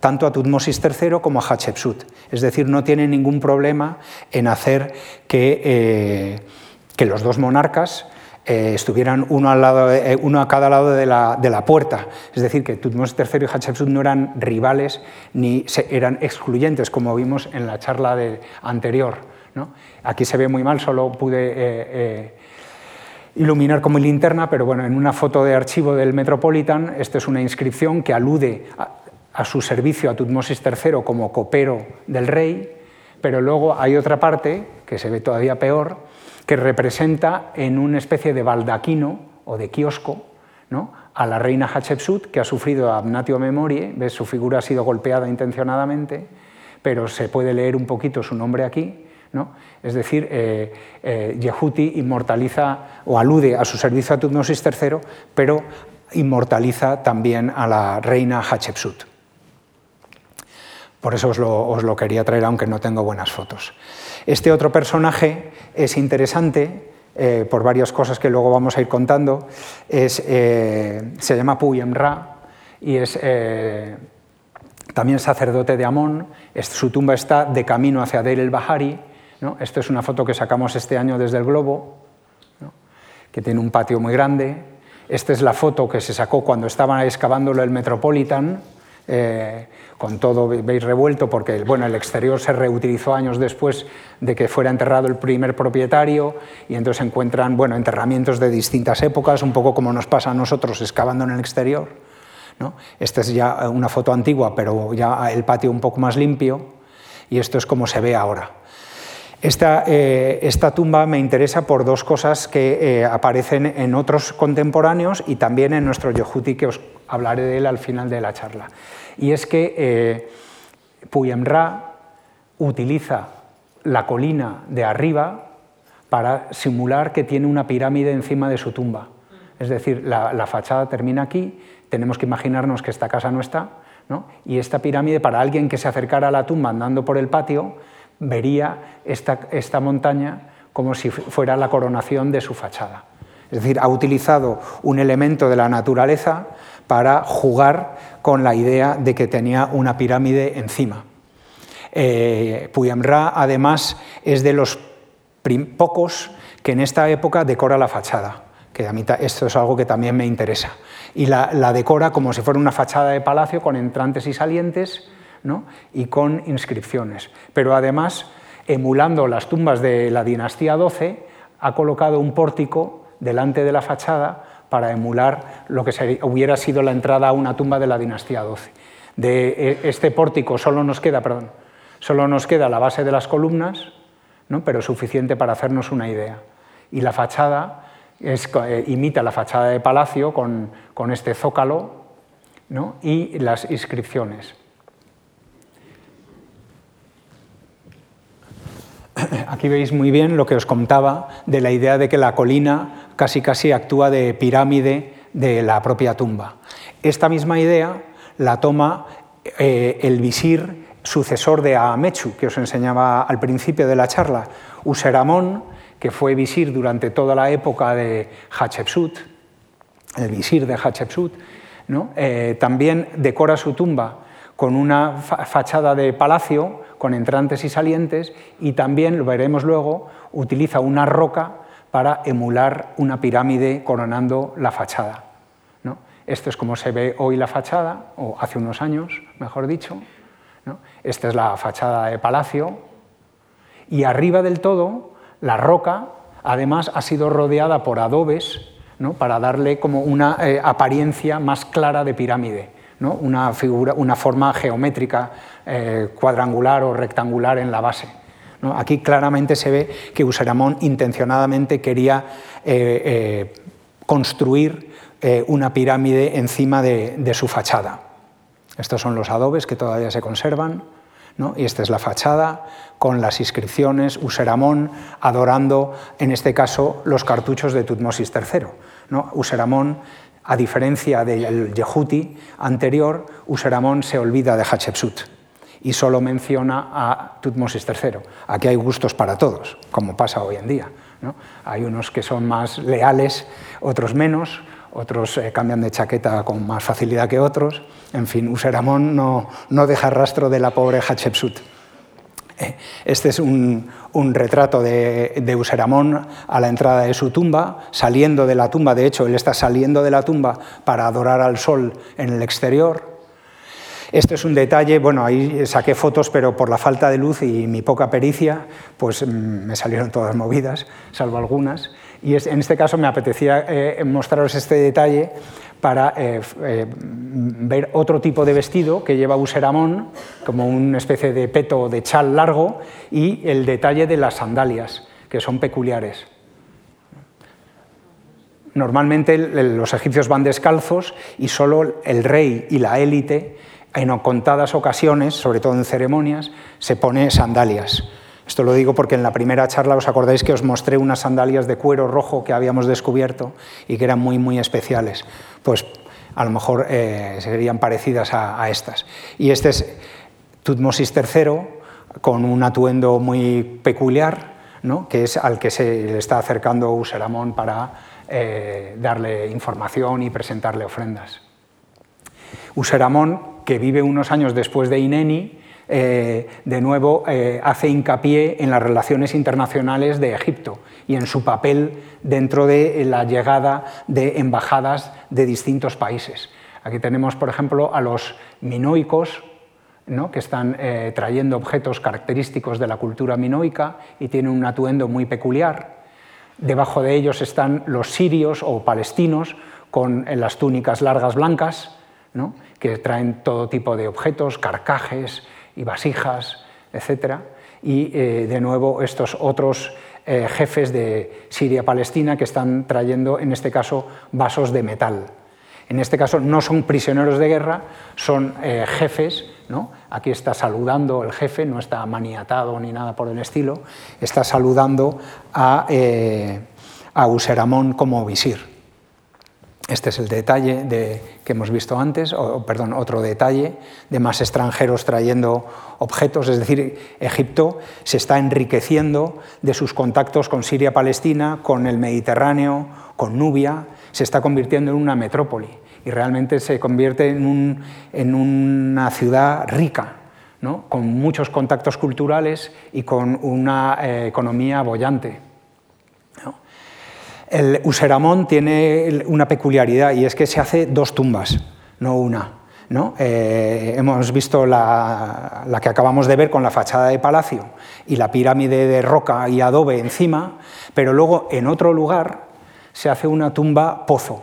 tanto a Tutmosis III como a Hatshepsut. Es decir, no tiene ningún problema en hacer que... Eh, que los dos monarcas eh, estuvieran uno, al lado, eh, uno, a cada lado de la, de la, puerta. Es decir, que Tutmosis III y Hatshepsut no eran rivales ni eran excluyentes, como vimos en la charla anterior. ¿no? Aquí se ve muy mal, solo pude eh, iluminar como linterna, pero bueno, en una foto de archivo del Metropolitan, esta es una inscripción que alude a su servicio a Tutmosis III como copero del rey, pero luego hay otra parte, que se ve todavía peor, que representa en una especie de baldaquino o de kiosco a la reina Hatshepsut, que ha sufrido abnatio memorie, ¿ves? su figura ha sido golpeada intencionadamente, pero se puede leer un poquito su nombre aquí. Es decir, eh, eh, Yehuti inmortaliza o alude a su servicio a Tutmosis III, pero inmortaliza también a la reina Hatshepsut. Por eso os lo, os lo quería traer, aunque no tengo buenas fotos. Este otro personaje es interesante eh, por varias cosas que luego vamos a ir contando. Es, eh, se llama Puyem Ra y es eh, también sacerdote de Amón. su tumba está de camino hacia Deir el Bahari. ¿no? Esta es una foto que sacamos este año desde el globo, que tiene un patio muy grande. Esta es la foto que se sacó cuando estaba excavándolo el Metropolitan eh, con todo, veis, revuelto, porque bueno, el exterior se reutilizó años después de que fuera enterrado el primer propietario, y entonces encuentran bueno, enterramientos de distintas épocas, un poco como nos pasa a nosotros excavando en el exterior. ¿no? Esta es ya una foto antigua, pero ya el patio un poco más limpio, y esto es como se ve ahora. Esta, eh, esta, tumba me interesa por dos cosas que eh, aparecen en otros contemporáneos y también en nuestro Yohuti, que os hablaré de él al final de la charla. Y es que eh, Puyem Ra utiliza la colina de arriba para simular que tiene una pirámide encima de su tumba. Es decir, la, fachada termina aquí, tenemos que imaginarnos que esta casa no está, y esta pirámide, para alguien que se acercara a la tumba andando por el patio, vería esta, esta montaña como si fuera la coronación de su fachada. Es decir, ha utilizado un elemento de la naturaleza para jugar con la idea de que tenía una pirámide encima. Eh, Ra, además, es de los pocos que en esta época decora la fachada, que a mí esto es algo que también me interesa. Y la decora como si fuera una fachada de palacio con entrantes y salientes, y con inscripciones. Pero además, emulando las tumbas de la dinastía XII, ha colocado un pórtico delante de la fachada para emular lo que hubiera sido la entrada a una tumba de la dinastía XII. De e, este pórtico solo nos queda, perdón, solo nos queda la base de las columnas, ¿no? pero suficiente para hacernos una idea. Y la fachada eh, imita la fachada de palacio con, con este zócalo y las inscripciones. Aquí veis muy bien lo que os contaba de la idea de que la colina casi casi actúa de pirámide de la propia tumba. Esta misma idea la toma eh, el visir sucesor de Amechu, que os enseñaba al principio de la charla, Useramón, que fue visir durante toda la época de Hatshepsut, el visir de Hatshepsut. Eh, también decora su tumba con una fachada de palacio con entrantes y salientes y también, lo veremos luego, utiliza una roca para emular una pirámide coronando la fachada. ¿no? Esto es como se ve hoy la fachada, o hace unos años, mejor dicho. Esta es la fachada de palacio. Y arriba del todo, la roca, además, ha sido rodeada por adobes ¿no? para darle como una eh, apariencia más clara de pirámide una, figura, una forma geométrica eh, cuadrangular o rectangular en la base. Aquí claramente se ve que Useramón intencionadamente quería eh, eh, construir una pirámide encima de, su fachada. Estos son los adobes que todavía se conservan. Y esta es la fachada con las inscripciones, Useramón adorando, en este caso, los cartuchos de Tutmosis III. ¿no? Useramón a diferencia del Yehuti anterior, Useramón se olvida de Hatshepsut y solo menciona a Tutmosis III. Aquí hay gustos para todos, como pasa hoy en día. Hay unos que son más leales, otros menos, otros eh, cambian de chaqueta con más facilidad que otros. En fin, Useramón no, no deja rastro de la pobre Hatshepsut. Este es un, retrato de, de, Useramón a la entrada de su tumba, saliendo de la tumba, de hecho, él está saliendo de la tumba para adorar al sol en el exterior. Este es un detalle, bueno, ahí saqué fotos, pero por la falta de luz y mi poca pericia, pues mm, me salieron todas movidas, salvo algunas. Y en este caso me apetecía eh, mostraros este detalle para eh, eh, ver otro tipo de vestido que lleva Useramón, como una especie de peto de chal largo, y el detalle de las sandalias, que son peculiares. Normalmente los egipcios van descalzos y solo el rey y la élite, en contadas ocasiones, sobre todo en ceremonias, se pone sandalias. Esto lo digo porque en la primera charla os acordáis que os mostré unas sandalias de cuero rojo que habíamos descubierto y que eran muy, muy especiales. Pues a lo mejor eh, serían parecidas a, estas. Y este es Tutmosis III con un atuendo muy peculiar, ¿no? que es al que se le está acercando Useramón para eh, darle información y presentarle ofrendas. Useramón, que vive unos años después de Ineni, eh, de nuevo eh, hace hincapié en las relaciones internacionales de Egipto y en su papel dentro de la llegada de embajadas de distintos países. Aquí tenemos, por ejemplo, a los minoicos, que están eh, trayendo objetos característicos de la cultura minoica y tienen un atuendo muy peculiar. Debajo de ellos están los sirios o palestinos con las túnicas largas blancas, que traen todo tipo de objetos, carcajes, y vasijas, etc. Y eh, de nuevo estos otros eh, jefes de Siria-Palestina que están trayendo, en este caso, vasos de metal. En este caso no son prisioneros de guerra, son eh, jefes. Aquí está saludando el jefe, no está maniatado ni nada por el estilo, está saludando a, a Useramón como visir. Este es el detalle de, que hemos visto antes, o, perdón, otro detalle de más extranjeros trayendo objetos, es decir, Egipto se está enriqueciendo de sus contactos con Siria-Palestina, con el Mediterráneo, con Nubia, se está convirtiendo en una metrópoli y realmente se convierte en, una ciudad rica, con muchos contactos culturales y con una eh, economía bollante. El Useramón tiene una peculiaridad y es que se hace dos tumbas, no una. ¿no? Eh, hemos visto la, que acabamos de ver con la fachada de palacio y la pirámide de roca y adobe encima, pero luego en otro lugar se hace una tumba pozo,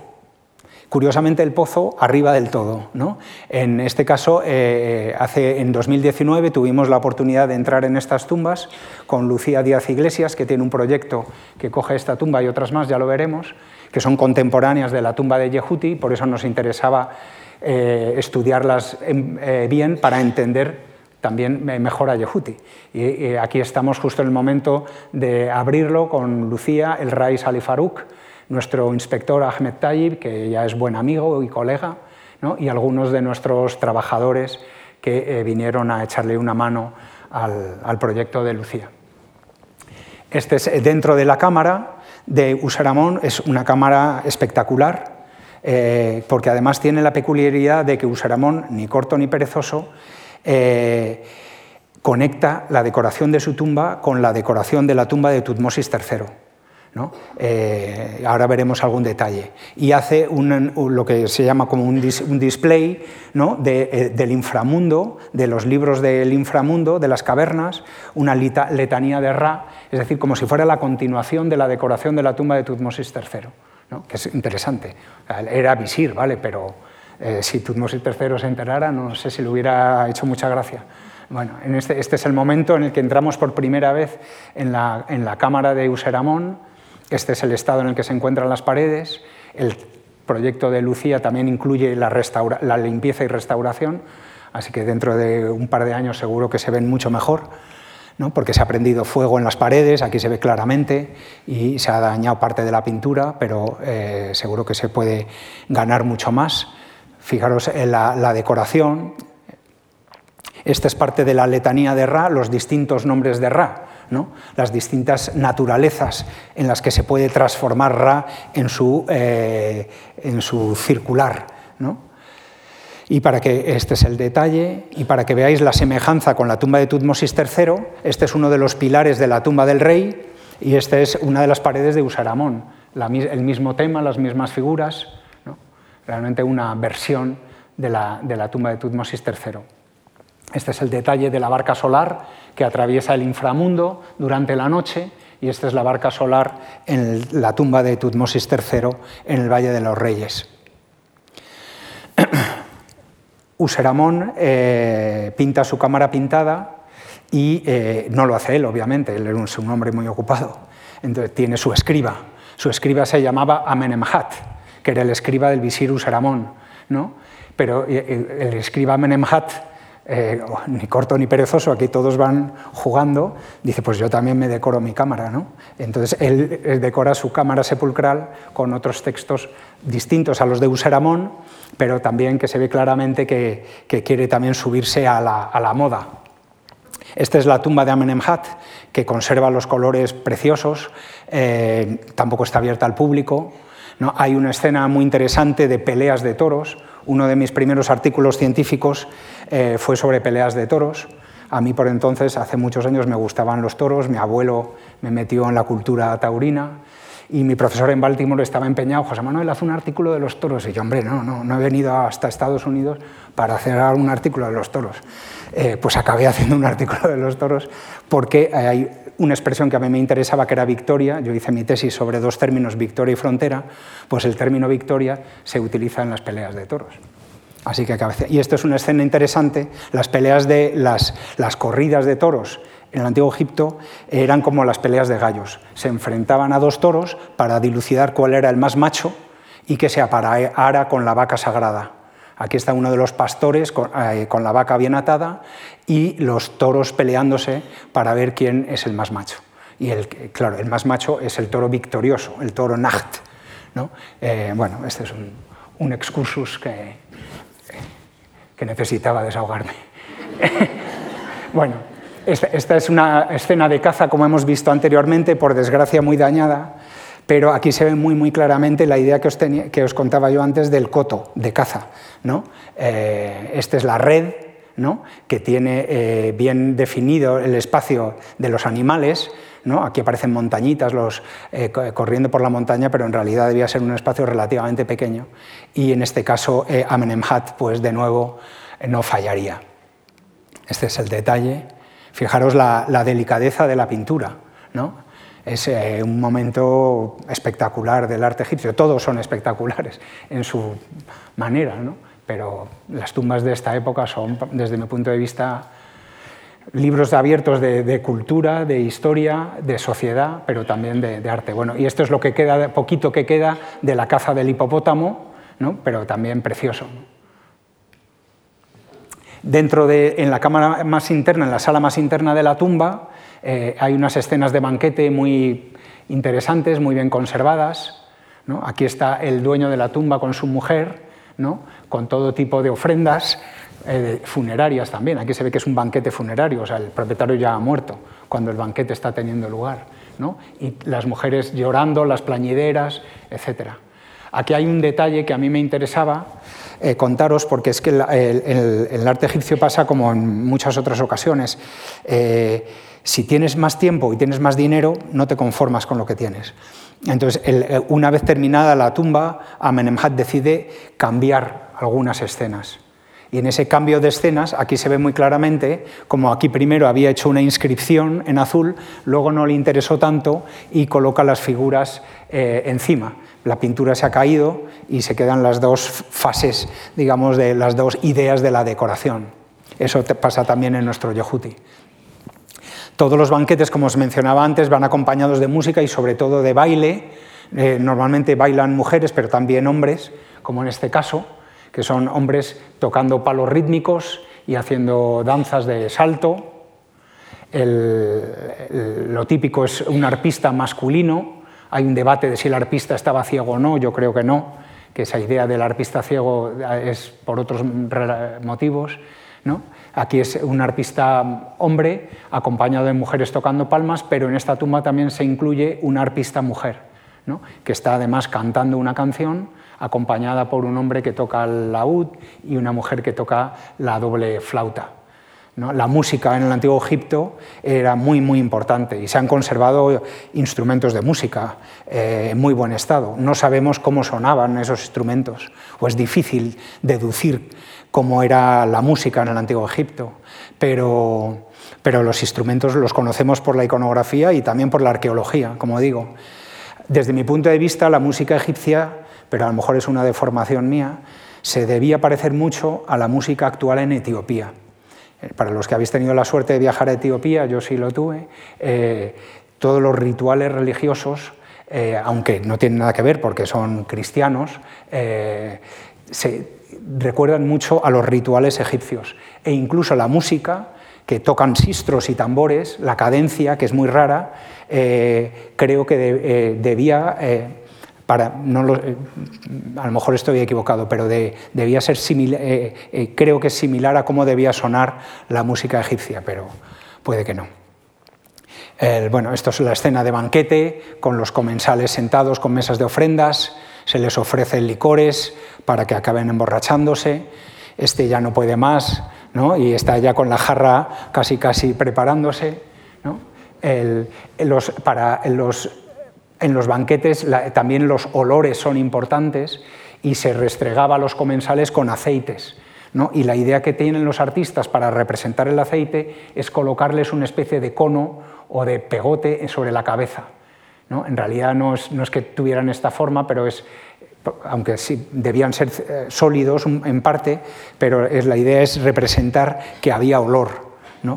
Curiosamente el pozo arriba del todo. ¿no? En este caso, eh, hace, en 2019 tuvimos la oportunidad de entrar en estas tumbas con Lucía Díaz Iglesias, que tiene un proyecto que coge esta tumba y otras más, ya lo veremos, que son contemporáneas de la tumba de Yehuti, por eso nos interesaba eh, estudiarlas eh, bien para entender también mejor a Yehuti. Y, aquí estamos justo en el momento de abrirlo con Lucía, el Rais Ali Farouk, nuestro inspector Ahmed Tayyib, que ya es buen amigo y colega, y algunos de nuestros trabajadores que eh, vinieron a echarle una mano al, proyecto de Lucía. Este es eh, dentro de la cámara de Usaramón, es una cámara espectacular, eh, porque además tiene la peculiaridad de que Usaramón, ni corto ni perezoso, conecta la decoración de su tumba con la decoración de la tumba de Tutmosis III. Eh, ahora veremos algún detalle. Y hace lo que se llama como un, display eh, del inframundo, de los libros del inframundo, de las cavernas, una letanía de Ra, es decir, como si fuera la continuación de la decoración de la tumba de Tutmosis III, que es interesante. Era visir, ¿vale? pero eh, si Tutmosis III se enterara, no sé si le hubiera hecho mucha gracia. Bueno, este, este, es el momento en el que entramos por primera vez en la, en la cámara de Useramón, este es el estado en el que se encuentran las paredes. El proyecto de Lucía también incluye la, limpieza y restauración, así que dentro de un par de años seguro que se ven mucho mejor. ¿no? porque se ha prendido fuego en las paredes, aquí se ve claramente, y se ha dañado parte de la pintura, pero eh, seguro que se puede ganar mucho más. Fijaros en la, la, decoración. Esta es parte de la letanía de Ra, los distintos nombres de Ra las distintas naturalezas en las que se puede transformar Ra en su, eh, en su circular. Y para que este es el detalle y para que veáis la semejanza con la tumba de Tutmosis III, este es uno de los pilares de la tumba del rey y esta es una de las paredes de Usaramón. el mismo tema, las mismas figuras, realmente una versión de la, de la tumba de Tutmosis III. Este es el detalle de la barca solar que atraviesa el inframundo durante la noche y esta es la barca solar en la tumba de Tutmosis III en el Valle de los Reyes. Useramón eh, pinta su cámara pintada y eh, no lo hace él, obviamente, él es un hombre muy ocupado. Entonces tiene su escriba. Su escriba se llamaba Amenemhat, que era el escriba del visir Useramón. ¿no? Pero eh, el escriba Amenemhat eh, ni corto ni perezoso, aquí todos van jugando, dice, pues yo también me decoro mi cámara. ¿no? Entonces él decora su cámara sepulcral con otros textos distintos a los de Useramón, pero también que se ve claramente que, quiere también subirse a la, moda. Esta es la tumba de Amenemhat, que conserva los colores preciosos, eh, tampoco está abierta al público. Hay una escena muy interesante de peleas de toros, uno de mis primeros artículos científicos eh, fue sobre peleas de toros. A mí por entonces, hace muchos años, me gustaban los toros, mi abuelo me metió en la cultura taurina y mi profesor en Baltimore estaba empeñado, José Manuel, haz un artículo de los toros. Y yo, hombre, no, no, no he venido hasta Estados Unidos para hacer un artículo de los toros. Eh, pues acabé haciendo un artículo de los toros porque hay una expresión que a mí me interesaba que era victoria, yo hice mi tesis sobre dos términos, victoria y frontera, pues el término victoria se utiliza en las peleas de toros. Así que y esto es una escena interesante, las peleas de las, las consridas de toros en el antiguo Egipto eran como las peleas de gallos. Se enfrentaban a dos toros para dilucidar cuál era el más macho y que se aparara con la vaca sagrada. Aquí está uno de los pastores eh, con, la vaca bien atada y los toros peleándose para ver quién es el más macho. Y el, claro, el más macho es el toro victorioso, el toro Nacht. ¿no? Eh, bueno, este es un, un excursus que, que necesitaba desahogarme. bueno, esta, es una escena de caza, como hemos visto anteriormente, por desgracia muy dañada, pero aquí se ve muy, muy claramente la idea que os, que os contaba yo antes del coto de caza. ¿no? Eh, esta es la red ¿no? que tiene eh, bien definido el espacio de los animales, Aquí aparecen montañitas los, eh, corriendo por la montaña, pero en realidad debía ser un espacio relativamente pequeño. Y en este caso, Amenemhat, pues de nuevo, no fallaría. Este es el detalle. Fijaros la, delicadeza de la pintura. ¿no? Es un momento espectacular del arte egipcio. Todos son espectaculares en su manera, ¿no? pero las tumbas de esta época son, desde mi punto de vista, libros abiertos de, cultura, de historia, de sociedad, pero también de, arte. Bueno, y esto es lo que queda, poquito que queda de la caza del hipopótamo, ¿no? pero también precioso. Dentro de, en la cámara más interna, en la sala más interna de la tumba, eh, hay unas escenas de banquete muy interesantes, muy bien conservadas. ¿no? Aquí está el dueño de la tumba con su mujer, ¿no? con todo tipo de ofrendas, eh, funerarias también. Aquí se ve que es un banquete funerario, o sea, el propietario ya ha muerto cuando el banquete está teniendo lugar. ¿no? Y las mujeres llorando, las plañideras, etc. Aquí hay un detalle que a mí me interesaba eh, contaros, porque es que el, arte egipcio pasa como en muchas otras ocasiones. Eh, si tienes más tiempo y tienes más dinero, no te conformas con lo que tienes. Entonces, una vez terminada la tumba, Amenemhat decide cambiar algunas escenas. Y en ese cambio de escenas, aquí se ve muy claramente como aquí primero había hecho una inscripción en azul, luego no le interesó tanto y coloca las figuras eh, encima. La pintura se ha caído y se quedan las dos fases, digamos, de las dos ideas de la decoración. Eso pasa también en nuestro Yehuti. Todos los banquetes, como os mencionaba antes, van acompañados de música y sobre todo de baile. Eh, normalmente bailan mujeres, pero también hombres, como en este caso que son hombres tocando palos rítmicos y haciendo danzas de salto. lo típico es un arpista masculino. Hay un debate de si el arpista estaba ciego o no, yo creo que no, que esa idea del arpista ciego es por otros motivos. ¿no? Aquí es un arpista hombre acompañado de mujeres tocando palmas, pero en esta tumba también se incluye una arpista mujer, que está además cantando una canción acompañada por un hombre que toca el laúd y una mujer que toca la doble flauta. La música en el antiguo Egipto era muy, muy importante y se han conservado instrumentos de música eh, en muy buen estado. No sabemos cómo sonaban esos instrumentos o es difícil deducir cómo era la música en el antiguo Egipto, pero, pero los instrumentos los conocemos por la iconografía y también por la arqueología, como digo. Desde mi punto de vista, la música egipcia, pero a lo mejor es una deformación mía, se debía parecer mucho a la música actual en Etiopía. Eh, para los que habéis tenido la suerte de viajar a Etiopía, yo sí lo tuve, eh, todos los rituales religiosos, eh, aunque no tienen nada que ver porque son cristianos, se recuerdan mucho a los rituales egipcios. E incluso la música, que tocan sistros y tambores, la cadencia, que es muy rara, creo que debía no eh, a lo mejor estoy equivocado, pero debía ser similar, eh, eh, creo que es similar a cómo debía sonar la música egipcia, pero puede que no. bueno, esto es la escena de banquete, con los comensales sentados con mesas de ofrendas, se les ofrecen licores para que acaben emborrachándose, este ya no puede más, ¿no? y está ya con la jarra casi casi preparándose. ¿no? los, para los en los banquetes también los olores son importantes y se restregaba a los comensales con aceites. Y la idea que tienen los artistas para representar el aceite es colocarles una especie de cono o de pegote sobre la cabeza. ¿no? En realidad no es, no es, que tuvieran esta forma, pero es, aunque sí debían ser eh, sólidos en parte, pero es, la idea es representar que había olor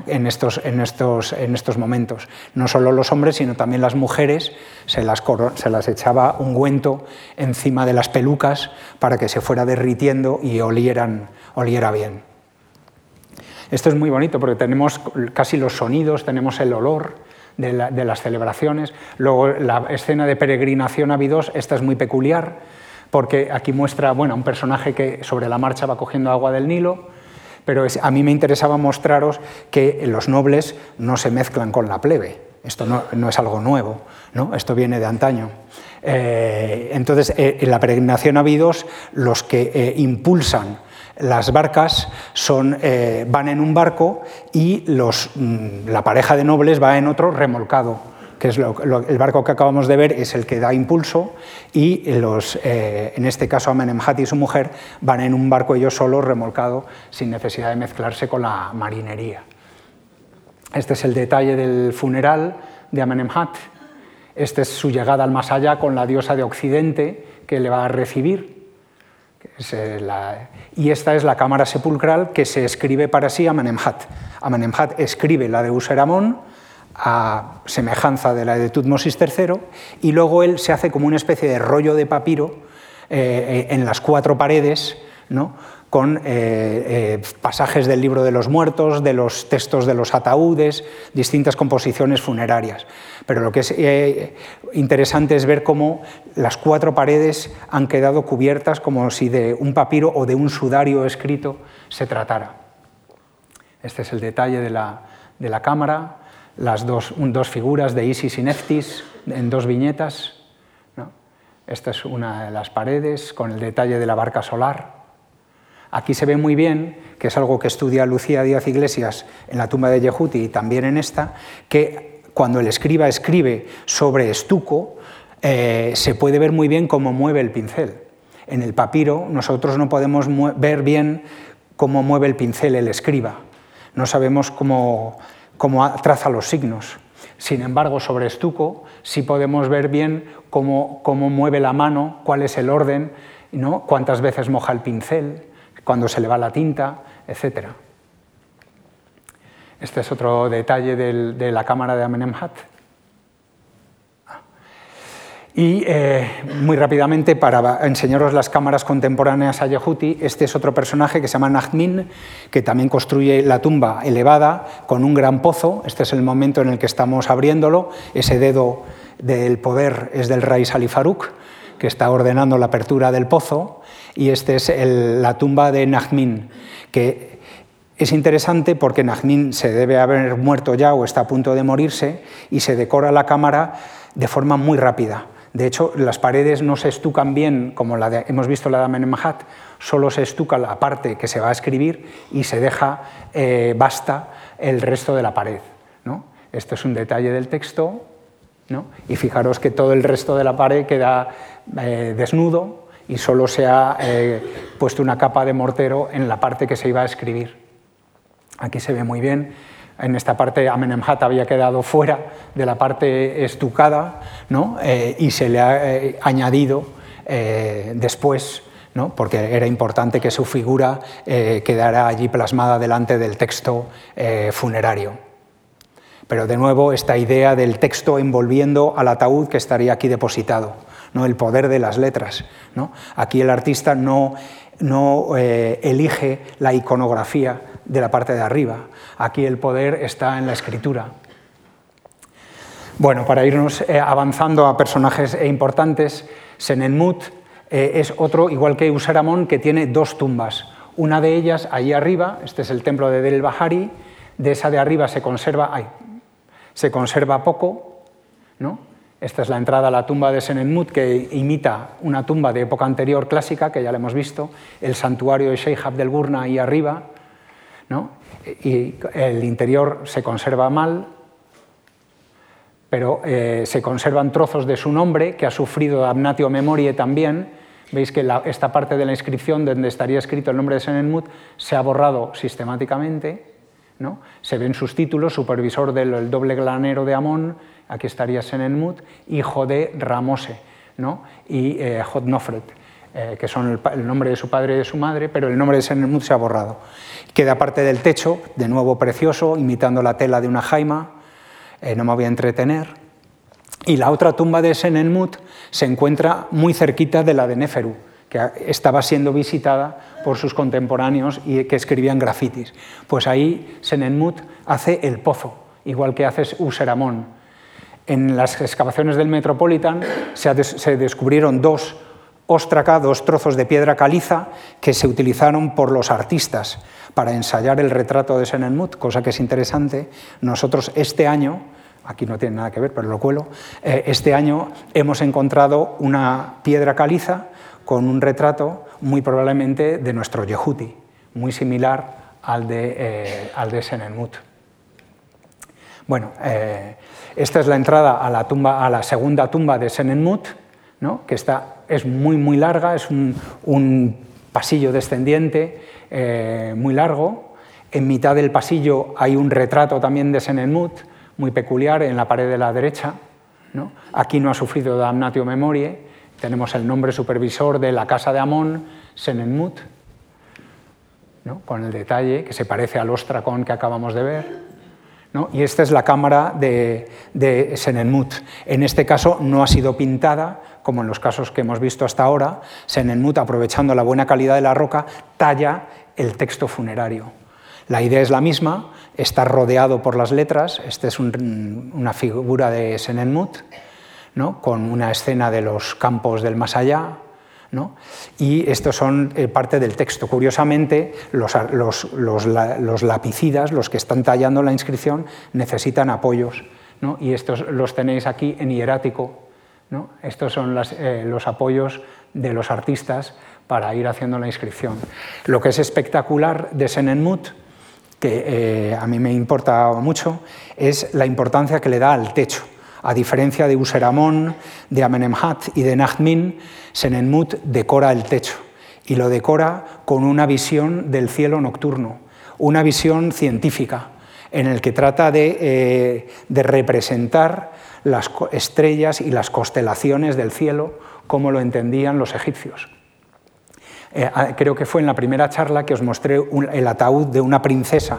en, estos, en, estos, en momentos. No solo los hombres, sino también las mujeres, se las, se las echaba ungüento encima de las pelucas para que se fuera derritiendo y olieran, oliera bien. Esto es muy bonito porque tenemos casi los sonidos, tenemos el olor de, las celebraciones. Luego la escena de peregrinación a Abidos, esta es muy peculiar porque aquí muestra bueno, un personaje que sobre la marcha va cogiendo agua del Nilo, pero a mí me interesaba mostraros que los nobles no se mezclan con la plebe. Esto no, es algo nuevo, ¿no? esto viene de antaño. Eh, entonces, eh, en la peregrinación a los que eh, impulsan las barcas son, van en un barco y mm, la pareja de nobles va en otro remolcado que es el barco que acabamos de ver, es el que da impulso y los, eh, en este caso Amenemhat y su mujer van en un barco ellos solos remolcado sin necesidad de mezclarse con la marinería. Este es el detalle del funeral de Amenemhat. Este es su llegada al más allá con la diosa de Occidente que le va a recibir. Eh, y esta es la cámara sepulcral que se escribe para sí Amenemhat. Amenemhat escribe la de Useramón a semejanza de la de Tutmosis III, y luego él se hace como una especie de rollo de papiro eh, en las cuatro paredes, ¿no? con eh, eh, pasajes del libro de los muertos, de los textos de los ataúdes, distintas composiciones funerarias. Pero lo que es interesante es ver cómo las cuatro paredes han quedado cubiertas como si de un papiro o de un sudario escrito se tratara. Este es el detalle de la, de la cámara, las dos, dos figuras de Isis y Neftis en dos viñetas. Esta es una de las paredes con el detalle de la barca solar. Aquí se ve muy bien, que es algo que estudia Lucía Díaz Iglesias en la tumba de Yehuti y también en esta, que cuando el escriba escribe sobre estuco, eh, se puede ver muy bien cómo mueve el pincel. En el papiro nosotros no podemos ver bien cómo mueve el pincel el escriba. No sabemos cómo cómo traza los signos. Sin embargo, sobre estuco sí podemos ver bien cómo, mueve la mano, cuál es el orden, ¿no? cuántas veces moja el pincel, cuándo se le va la tinta, etc. Este es otro detalle de la cámara de Amenemhat. Y eh, muy rápidamente, para enseñaros las cámaras contemporáneas a Yehuti, este es otro personaje que se llama Nachmin, que también construye la tumba elevada con un gran pozo. Este es el momento en el que estamos abriéndolo. Ese dedo del poder es del rey Salifaruk, que está ordenando la apertura del pozo. Y esta es la tumba de Nachmin, que es interesante porque Nachmin se debe haber muerto ya o está a punto de morirse y se decora la cámara de forma muy rápida De hecho, las paredes no se estucan bien, como la hemos visto la de Amenemhat, solo se estuca la parte que se va a escribir y se deja eh, basta el resto de la pared. ¿no? Esto es un detalle del texto, ¿no? y fijaros que todo el resto de la pared queda eh, desnudo y solo se ha eh, puesto una capa de mortero en la parte que se iba a escribir. Aquí se ve muy bien en esta parte Amenemhat había quedado fuera de la parte estucada ¿no? Eh, y se le ha eh, añadido eh, después, ¿no? porque era importante que su figura quedara allí plasmada delante del texto funerario. Pero de nuevo esta idea del texto envolviendo al ataúd que estaría aquí depositado, ¿no? el poder de las letras. ¿no? Aquí el artista no, no elige la iconografía de la parte de arriba, Aquí el poder está en la escritura. Bueno, para irnos eh, avanzando a personajes importantes, Senenmut eh, es otro, igual que Usaramón, que tiene dos tumbas. Una de ellas, allí arriba, este es el templo de Del Bahari, de esa de arriba se conserva, se conserva poco, ¿no? Esta es la entrada a la tumba de Senenmut, que imita una tumba de época anterior clásica, que ya la hemos visto, el santuario de Sheikh Abdel Gurna ahí arriba, ¿no? y el interior se conserva mal, pero eh, se conservan trozos de su nombre que ha sufrido Abnatio Memorie también. Veis que esta parte de la inscripción donde estaría escrito el nombre de Senenmut se ha borrado sistemáticamente. ¿no? Se ven sus títulos, supervisor del doble glanero de Amón, aquí estaría Senenmut, hijo de Ramose ¿no? y eh, eh, que son el, nombre de su padre y de su madre, pero el nombre de Senenmut se ha borrado. Queda parte del techo, de nuevo precioso, imitando la tela de una jaima, eh, no me voy a entretener. Y la otra tumba de Senenmut se encuentra muy cerquita de la de Neferu, que estaba siendo visitada por sus contemporáneos y que escribían grafitis. Pues ahí Senenmut hace el pozo, igual que hace Useramón. En las excavaciones del Metropolitan se descubrieron dos Óstraca, dos trozos de piedra caliza que se utilizaron por los artistas para ensayar el retrato de Senenmut, cosa que es interesante. Nosotros este año, aquí no tiene nada que ver, pero lo cuelo, eh, este año hemos encontrado una piedra caliza con un retrato muy probablemente de nuestro Yehuti, muy similar al de, eh, al Senenmut. Bueno, eh, esta es la entrada a la, a la segunda tumba de Senenmut, ¿no? que está es muy, muy larga, es un, pasillo descendiente eh, muy largo. En mitad del pasillo hay un retrato también de Senenmut, muy peculiar, en la pared de la derecha. Aquí no ha sufrido damnatio memorie. Tenemos el nombre supervisor de la casa de Amón, Senenmut, con el detalle que se parece al ostracón que acabamos de ver. Y esta es la cámara de, de Senenmut. En este caso no ha sido pintada, como en los casos que hemos visto hasta ahora, Senenmut, aprovechando la buena calidad de la roca, talla el texto funerario. La idea es la misma, está rodeado por las letras, esta es una figura de Senenmut, con una escena de los campos del más allá, y estos son eh, parte del texto. Curiosamente, los, lapicidas, los que están tallando la inscripción, necesitan apoyos, y estos los tenéis aquí en hierático, estos son eh, los apoyos de los artistas para ir haciendo la inscripción. Lo que es espectacular de Senenmut, que eh, a mí me importa mucho, es la importancia que le da al techo. A diferencia de Useramón, de Amenemhat y de Nachtmin, Senenmut decora el techo y lo decora con una visión del cielo nocturno, una visión científica, en el que trata de, eh, representar las estrellas y las constelaciones del cielo como lo entendían los egipcios. Eh, creo que fue en la primera charla que os mostré el ataúd de una princesa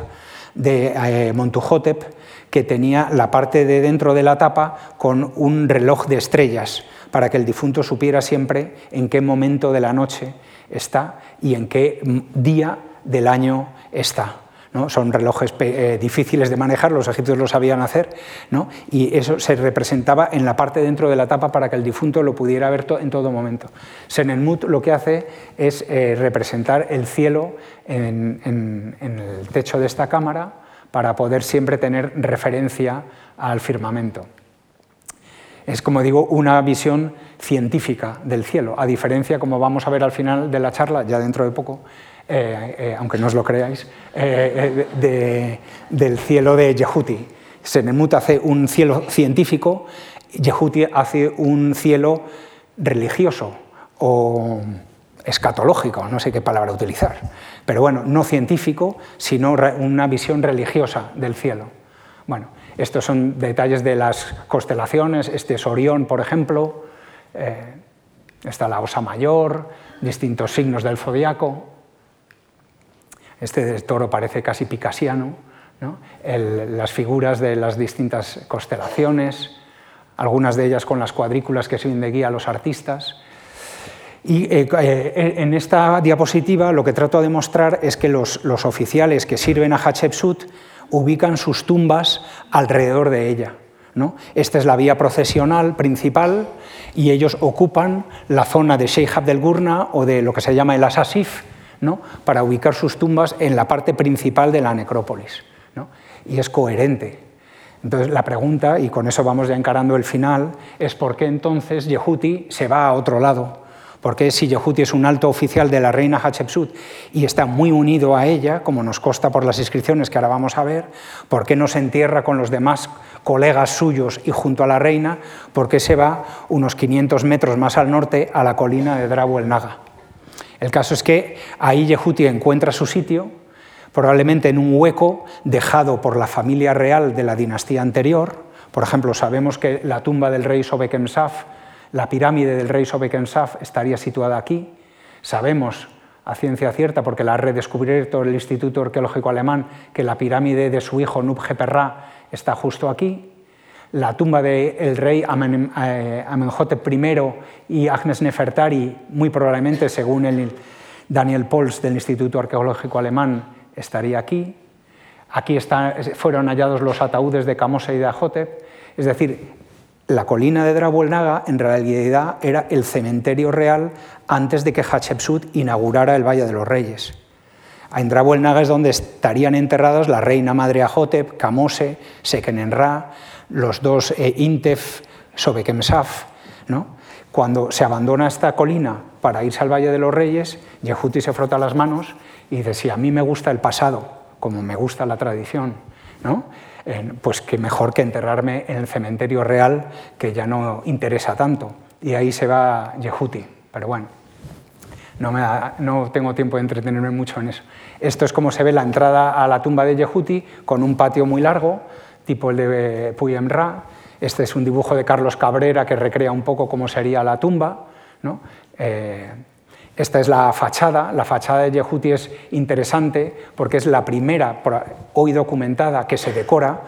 de eh, Montuhotep que tenía la parte de dentro de la tapa con un reloj de estrellas para que el difunto supiera siempre en qué momento de la noche está y en qué día del año está. Son relojes eh, difíciles de manejar, los egipcios lo sabían hacer, y eso se representaba en la parte dentro de la tapa para que el difunto lo pudiera ver en todo momento. Senenmut lo que hace es eh, representar el cielo en, el techo de esta cámara para poder siempre tener referencia al firmamento. Es, como digo, una visión científica del cielo, a diferencia, como vamos a ver al final de la charla, ya dentro de poco, eh, eh, aunque no os lo creáis, eh, del cielo de Yehuti. Senemut hace un cielo científico, Yehuti hace un cielo religioso escatológico, no sé qué palabra utilizar, pero bueno, no científico, sino una visión religiosa del cielo. Bueno, estos son detalles de las constelaciones, este es Orión, por ejemplo, eh, está la Osa Mayor, distintos signos del zodiaco, este toro parece casi picasiano, las figuras de las distintas constelaciones, algunas de ellas con las cuadrículas que sirven de guía a los artistas, y eh, eh, en esta diapositiva lo que trato de mostrar es que los, oficiales que sirven a Hatshepsut ubican sus tumbas alrededor de ella. ¿no? Esta es la vía procesional principal y ellos ocupan la zona de Sheikh Abdel Gurna o de lo que se llama el Asasif ¿no? para ubicar sus tumbas en la parte principal de la necrópolis. Y es coherente. Entonces la pregunta, y con eso vamos ya encarando el final, es por qué entonces Yehuti se va a otro lado porque si Yehuti es un alto oficial de la reina Hatshepsut y está muy unido a ella, como nos consta por las inscripciones que ahora vamos a ver, ¿por qué no se entierra con los demás colegas suyos y junto a la reina? ¿Por qué se va unos 500 metros más al norte a la colina de Drabu el Naga? El caso es que ahí Yehuti encuentra su sitio, probablemente en un hueco dejado por la familia real de la dinastía anterior. Por ejemplo, sabemos que la tumba del rey Sobekemsaf la pirámide del rey Sobekensaf estaría situada aquí. Sabemos a ciencia cierta, porque la ha redescubierto el Instituto Arqueológico Alemán, que la pirámide de su hijo Nubjeperra está justo aquí. La tumba del rey eh, Amenhotep I y Agnes Nefertari, muy probablemente, según el Daniel Pols del Instituto Arqueológico Alemán, estaría aquí. Aquí fueron hallados los ataúdes de Kamose y de Ahotep. Es decir, la colina de Drabuelnaga en realidad era el cementerio real antes de que Hatshepsut inaugurara el Valle de los Reyes. En Drabuelnaga es donde estarían enterrados la reina madre Ahotep, Kamose, Sekenenra, los dos eh, Intef, Sobekemsaf. Cuando se abandona esta colina para irse al Valle de los Reyes, Yehuti se frota las manos y dice, sí, a mí me gusta el pasado, como me gusta la tradición. ¿no? Pues que mejor que enterrarme en el cementerio real, que ya no interesa tanto. Y ahí se va Yehuti. Pero bueno, no, me no tengo tiempo de entretenerme mucho en eso. Esto es como se ve la entrada a la tumba de Yehuti, con un patio muy largo, tipo el de Puyem Ra. Este es un dibujo de Carlos Cabrera que recrea un poco cómo sería la tumba. ¿no? Eh, esta es la fachada. La fachada de Yehuti es interesante porque es la primera hoy documentada que se decora.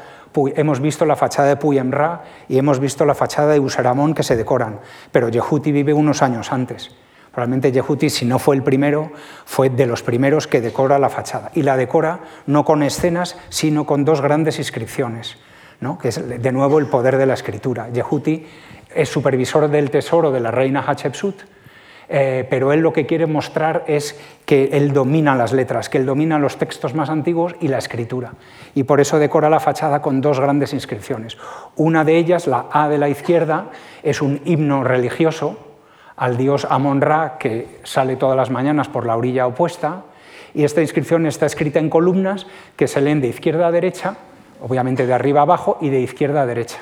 Hemos visto la fachada de Puyem Ra y hemos visto la fachada de Usaramón que se decoran, pero Yehuti vive unos años antes. Probablemente Yehuti, si no fue el primero, fue de los primeros que decora la fachada. Y la decora no con escenas, sino con dos grandes inscripciones, ¿no? que es de nuevo el poder de la escritura. Yehuti es supervisor del tesoro de la reina Hatshepsut eh, pero él lo que quiere mostrar es que él domina las letras, que él domina los textos más antiguos y la escritura. Y por eso decora la fachada con dos grandes inscripciones. Una de ellas, la A de la izquierda, es un himno religioso al dios Amon-Ra que sale todas las mañanas por la orilla opuesta. Y esta inscripción está escrita en columnas que se leen de izquierda a derecha, obviamente de arriba a abajo y de izquierda a derecha.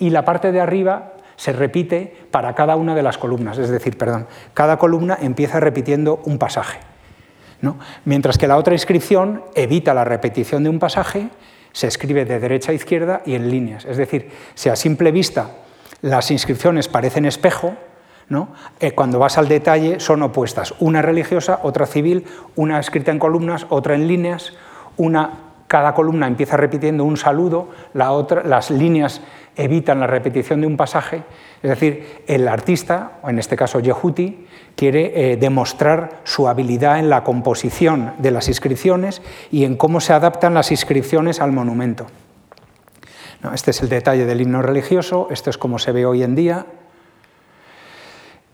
Y la parte de arriba se repite para cada una de las columnas, es decir, perdón, cada columna empieza repitiendo un pasaje. ¿no? Mientras que la otra inscripción evita la repetición de un pasaje, se escribe de derecha a izquierda y en líneas. Es decir, si a simple vista las inscripciones parecen espejo, ¿no? Eh, cuando vas al detalle son opuestas, una religiosa, otra civil, una escrita en columnas, otra en líneas, una cada columna empieza repitiendo un saludo, la otra, las líneas evitan la repetición de un pasaje. Es decir, el artista, o en este caso Yehuti, quiere eh, demostrar su habilidad en la composición de las inscripciones y en cómo se adaptan las inscripciones al monumento. este es el detalle del himno religioso, esto es como se ve hoy en día.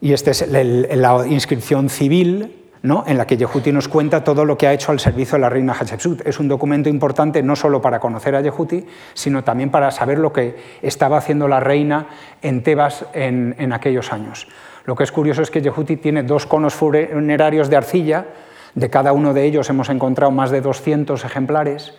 Y esta es la inscripción civil, ¿no? en la que Yehuti nos cuenta todo lo que ha hecho al servicio de la reina Hatshepsut. Es un documento importante no solo para conocer a Yehuti, sino también para saber lo que estaba haciendo la reina en Tebas en, aquellos años. Lo que es curioso es que Yehuti tiene dos conos funerarios de arcilla, de cada uno de ellos hemos encontrado más de 200 ejemplares.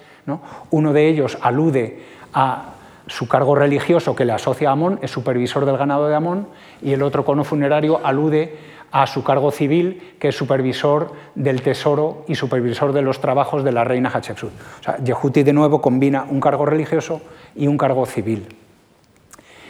Uno de ellos alude a su cargo religioso que le asocia a Amón, es supervisor del ganado de Amón, y el otro cono funerario alude a su cargo civil, que es supervisor del tesoro y supervisor de los trabajos de la reina Hatshepsut. O sea, de nuevo combina un cargo religioso y un cargo civil.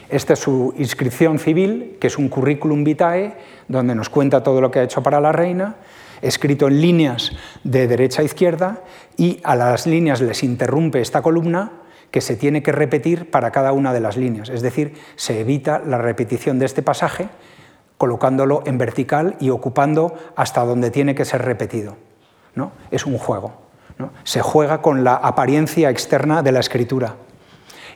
Esta es su inscripción civil, que es un currículum vitae, donde nos cuenta todo lo que ha hecho para la reina, escrito en líneas de derecha a izquierda, y a las líneas les interrumpe esta columna que se tiene que repetir para cada una de las líneas. Es decir, se evita la repetición de este pasaje colocándolo en vertical y ocupando hasta donde tiene que ser repetido. ¿no? Es un juego. Se juega con la apariencia externa de la escritura.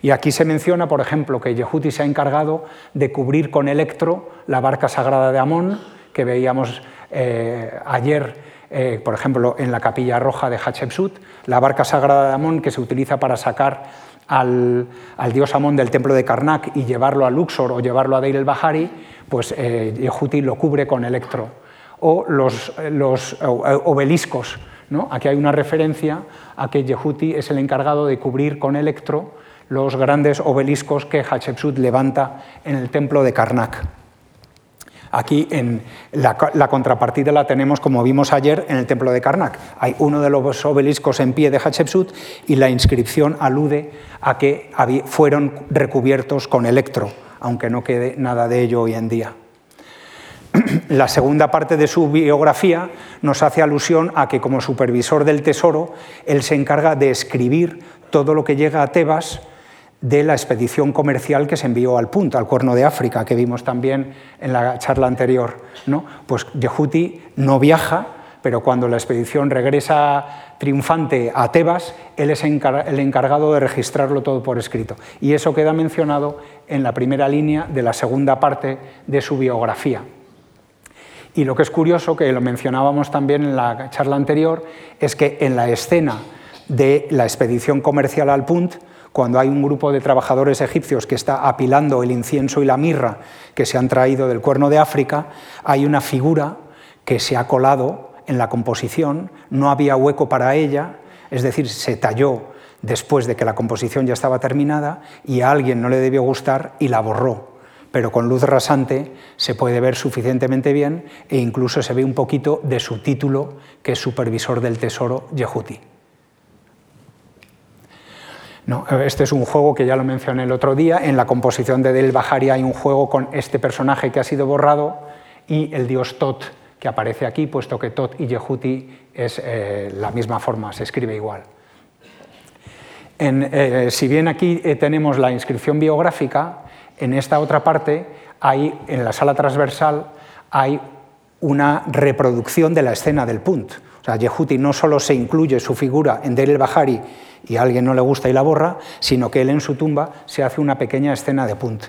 Y aquí se menciona, por ejemplo, que Yehuti se ha encargado de cubrir con electro la barca sagrada de Amón, que veíamos eh, ayer, eh, por ejemplo, en la capilla roja de Hatshepsut, la barca sagrada de Amón que se utiliza para sacar al, dios Amón del templo de Karnak y llevarlo a Luxor o llevarlo a Deir el Bahari, pues eh, Yehuti lo cubre con electro. O los, los obeliscos. ¿no? Aquí hay una referencia a que Yehuti es el encargado de cubrir con electro los grandes obeliscos que Hatshepsut levanta en el templo de Karnak. Aquí en la, contrapartida la tenemos, como vimos ayer, en el templo de Karnak. Hay uno de los obeliscos en pie de Hatshepsut y la inscripción alude a que fueron recubiertos con electro, aunque no quede nada de ello hoy en día. La segunda parte de su biografía nos hace alusión a que como supervisor del tesoro, él se encarga de escribir todo lo que llega a Tebas de la expedición comercial que se envió al punto, al Cuerno de África, que vimos también en la charla anterior. ¿no? Pues Yehuti no viaja, pero cuando la expedición regresa triunfante a Tebas, él es el encargado de registrarlo todo por escrito. Y eso queda mencionado en la primera línea de la segunda parte de su biografía. Y lo que es curioso, que lo mencionábamos también en la charla anterior, es que en la escena de la expedición comercial al Punt, cuando hay un grupo de trabajadores egipcios que está apilando el incienso y la mirra que se han traído del cuerno de África, hay una figura que se ha colado en la composición, no había hueco para ella, es decir, se talló después de que la composición ya estaba terminada y a alguien no le debió gustar y la borró. Pero con luz rasante se puede ver suficientemente bien e incluso se ve un poquito de su título, que es supervisor del tesoro Yehuti. No, este es un juego que ya lo mencioné el otro día. En la composición de Del Bahari hay un juego con este personaje que ha sido borrado y el dios Tot que aparece aquí, puesto que Tot y Yehuti es eh, la misma forma, se escribe igual. Eh, si bien aquí eh, tenemos la inscripción biográfica, en esta otra parte, hay, en la sala transversal, hay una reproducción de la escena del punt. O sea, Yehuti no solo se incluye su figura en Del Bahari y a alguien no le gusta y la borra, sino que él en su tumba se hace una pequeña escena de punt.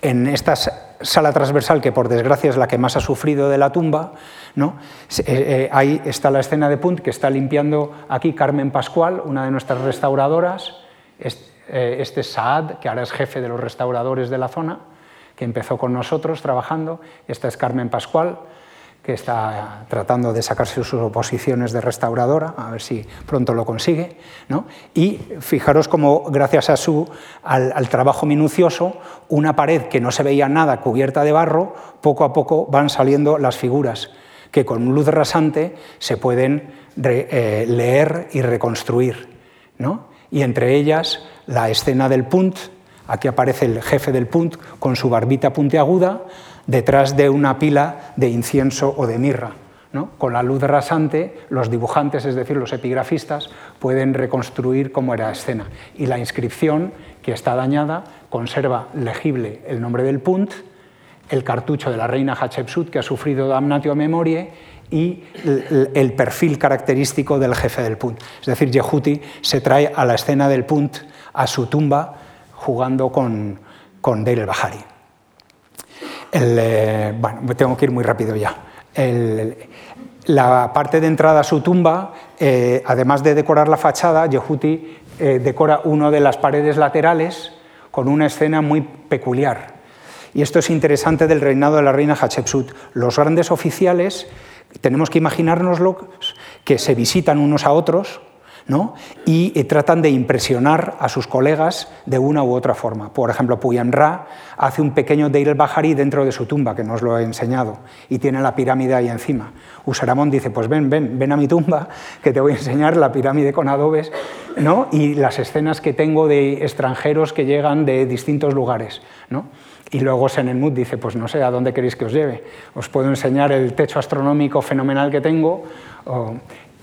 En esta sala transversal, que por desgracia es la que más ha sufrido de la tumba, ¿no? Eh, eh, ahí está la escena de punt que está limpiando aquí Carmen Pascual, una de nuestras restauradoras. Eh, este es Saad, que ahora es jefe de los restauradores de la zona, que empezó con nosotros trabajando. Esta es Carmen Pascual que está tratando de sacarse sus oposiciones de restauradora, a ver si pronto lo consigue. Y fijaros cómo, gracias a su, al, trabajo minucioso, una pared que no se veía nada cubierta de barro, poco a poco van saliendo las figuras que con luz rasante se pueden eh, leer y reconstruir. Y entre ellas la escena del punt, aquí aparece el jefe del punt con su barbita puntiaguda, detrás de una pila de incienso o de mirra. Con la luz rasante, los dibujantes, es decir, los epigrafistas, pueden reconstruir cómo era la escena. Y la inscripción, que está dañada, conserva legible el nombre del punt, el cartucho de la reina Hatshepsut, que ha sufrido damnatio memorie, y el perfil característico del jefe del punt. Es decir, Yehuti se trae a la escena del punt a su tumba jugando con, con Deir el Bahari. Eh, bueno, tengo que ir muy rápido ya. la parte de entrada a su tumba, eh, además de decorar la fachada, Yehuti eh, decora una de las paredes laterales con una escena muy peculiar. Y esto es interesante del reinado de la reina Hatshepsut. Los grandes oficiales, tenemos que imaginárnoslo, que se visitan unos a otros, y eh, tratan de impresionar a sus colegas de una u otra forma. Por ejemplo, Puyan Ra hace un pequeño Deir el-Bahari dentro de su tumba, que no os lo he enseñado, y tiene la pirámide ahí encima. Usaramón dice, pues ven, ven, ven a mi tumba, que te voy a enseñar la pirámide con adobes ¿no? y las escenas que tengo de extranjeros que llegan de distintos lugares. ¿no? Y luego Senenmut dice, pues no sé a dónde queréis que os lleve. Os puedo enseñar el techo astronómico fenomenal que tengo.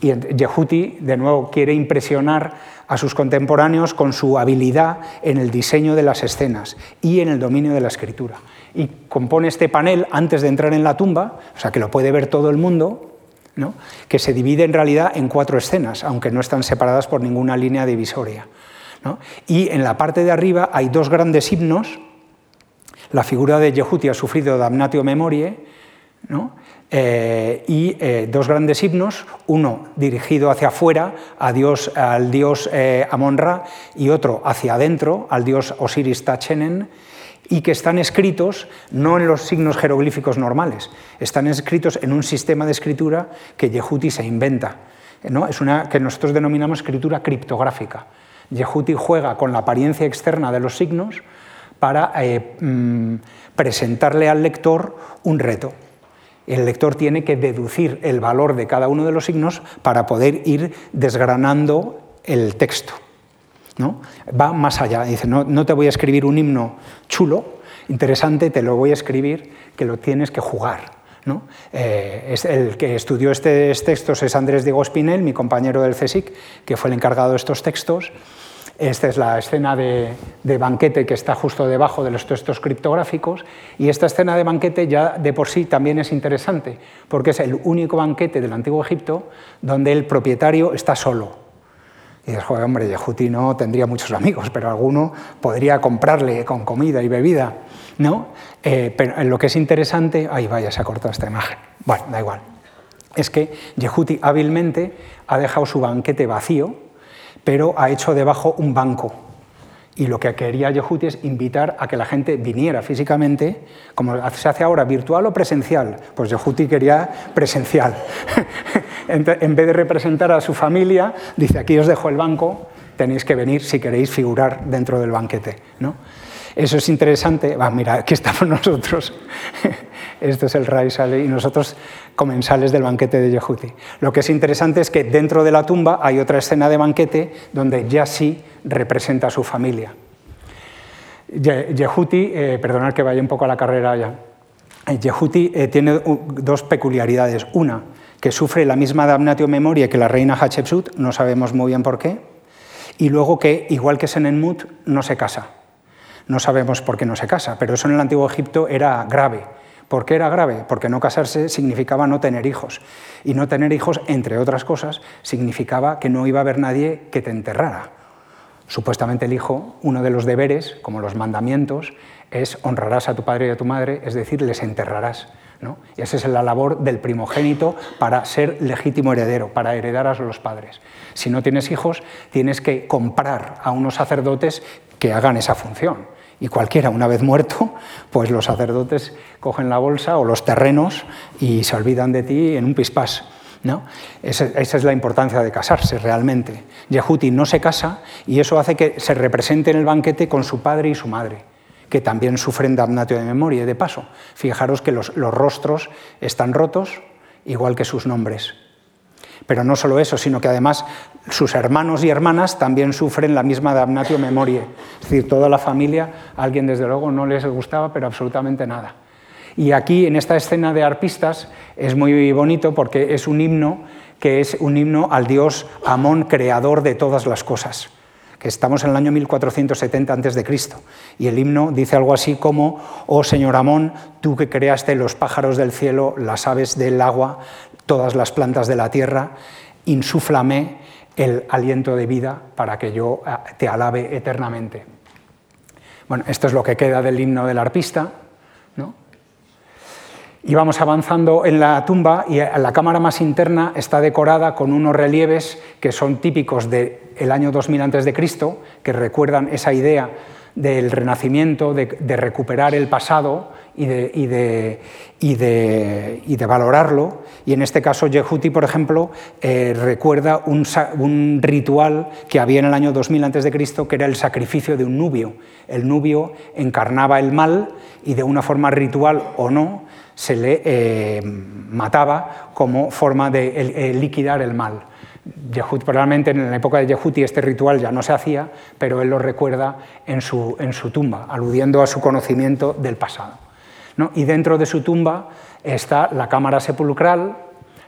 Y Yehuti, de nuevo, quiere impresionar a sus contemporáneos con su habilidad en el diseño de las escenas y en el dominio de la escritura. Y compone este panel antes de entrar en la tumba, o sea que lo puede ver todo el mundo, que se divide en realidad en cuatro escenas, aunque no están separadas por ninguna línea divisoria. Y en la parte de arriba hay dos grandes himnos. La figura de Yehuti ha sufrido damnatio memoriae, ¿no? Eh, y eh, dos grandes himnos, uno dirigido hacia afuera a Dios, al dios eh, Amon-Ra y otro hacia adentro al dios Osiris Tachenen, y que están escritos no en los signos jeroglíficos normales, están escritos en un sistema de escritura que Yehuti se inventa. ¿no? Es una que nosotros denominamos escritura criptográfica. Yehuti juega con la apariencia externa de los signos para mm, presentarle al lector un reto el lector tiene que deducir el valor de cada uno de los signos para poder ir desgranando el texto. ¿no? Va más allá, dice, no, no te voy a escribir un himno chulo, interesante, te lo voy a escribir que lo tienes que jugar. ¿no? Eh, es el que estudió estos textos es Andrés Diego Espinel, mi compañero del CSIC, que fue el encargado de estos textos. Esta es la escena de, banquete que está justo debajo de los textos criptográficos y esta escena de banquete ya de por sí también es interesante porque es el único banquete del Antiguo Egipto donde el propietario está solo. Y dices, joder, hombre, Yehuti no tendría muchos amigos, pero alguno podría comprarle con comida y bebida. ¿no? Eh, pero lo que es interesante, ahí vaya, se ha cortado esta imagen. Bueno, da igual. Es que Yehuti hábilmente ha dejado su banquete vacío pero ha hecho debajo un banco. Y lo que quería Yehuti es invitar a que la gente viniera físicamente, como se hace ahora, virtual o presencial. Pues Yehuti quería presencial. en vez de representar a su familia, dice, aquí os dejo el banco, tenéis que venir si queréis figurar dentro del banquete. ¿no? Eso es interesante. mira, aquí estamos nosotros. Esto es el Raisale y nosotros comensales del banquete de Yehuti. Lo que es interesante es que dentro de la tumba hay otra escena de banquete donde Yassi representa a su familia. Yehuti, eh, perdonad que vaya un poco a la carrera ya. Yehuti eh, tiene dos peculiaridades. Una, que sufre la misma damnatio memoria que la reina Hatshepsut, no sabemos muy bien por qué. Y luego que, igual que Senenmut, no se casa. No sabemos por qué no se casa, pero eso en el antiguo Egipto era grave. ¿Por qué era grave? Porque no casarse significaba no tener hijos. Y no tener hijos, entre otras cosas, significaba que no iba a haber nadie que te enterrara. Supuestamente el hijo, uno de los deberes, como los mandamientos, es honrarás a tu padre y a tu madre, es decir, les enterrarás. ¿no? Y esa es la labor del primogénito para ser legítimo heredero, para heredar a los padres. Si no tienes hijos, tienes que comprar a unos sacerdotes que hagan esa función y cualquiera, una vez muerto, pues los sacerdotes cogen la bolsa o los terrenos y se olvidan de ti en un pispás. ¿no? Esa, es la importancia de casarse realmente. Yehuti no se casa y eso hace que se represente en el banquete con su padre y su madre, que también sufren damnatio de memoria. De paso, fijaros que los rostros están rotos, igual que sus nombres. Pero no solo eso, sino que además sus hermanos y hermanas también sufren la misma damnatio memoria. Es decir, toda la familia, a alguien desde luego no les gustaba, pero absolutamente nada. Y aquí, en esta escena de arpistas, es muy bonito porque es un himno que es un himno al dios Amón, creador de todas las cosas. Que estamos en el año 1470 a.C. Y el himno dice algo así como, oh Señor Amón, tú que creaste los pájaros del cielo, las aves del agua, todas las plantas de la tierra, insúflame el aliento de vida para que yo ah, te alabe eternamente. Bueno, esto es lo que queda del himno del arpista. Y vamos avanzando en la tumba y la cámara más interna está decorada con unos relieves que son típicos del año 2000 a.C., que recuerdan esa idea del renacimiento, de, recuperar el pasado y de, valorarlo. Y en este caso, Yehuti, por ejemplo, eh, recuerda un, ritual que había en el año 2000 a.C., que era el sacrificio de un nubio. El nubio encarnaba el mal y de una forma ritual o no, se le eh, mataba como forma de liquidar el mal. Probablemente en la época de Yehuti este ritual ya no se hacía, pero él lo recuerda en su, en su tumba, aludiendo a su conocimiento del pasado. ¿No? Y dentro de su tumba está la cámara sepulcral,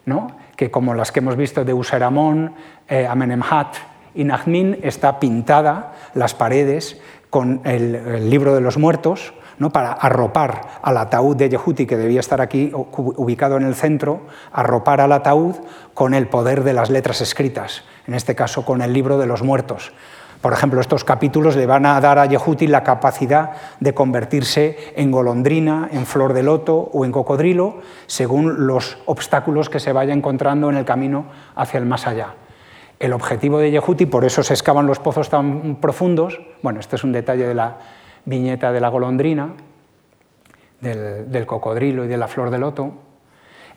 ¿no? que como las que hemos visto de Useramón, eh, Amenemhat y Nachmin, está pintada las paredes con el libro de los muertos, para arropar al ataúd de Yehuti, que debía estar aquí ubicado en el centro, arropar al ataúd con el poder de las letras escritas, en este caso con el libro de los muertos. Por ejemplo, estos capítulos le van a dar a Yehuti la capacidad de convertirse en golondrina, en flor de loto o en cocodrilo, según los obstáculos que se vaya encontrando en el camino hacia el más allá. El objetivo de Yehuti, por eso se excavan los pozos tan profundos, bueno, este es un detalle de la viñeta de la golondrina, del, cocodrilo y de la flor de loto.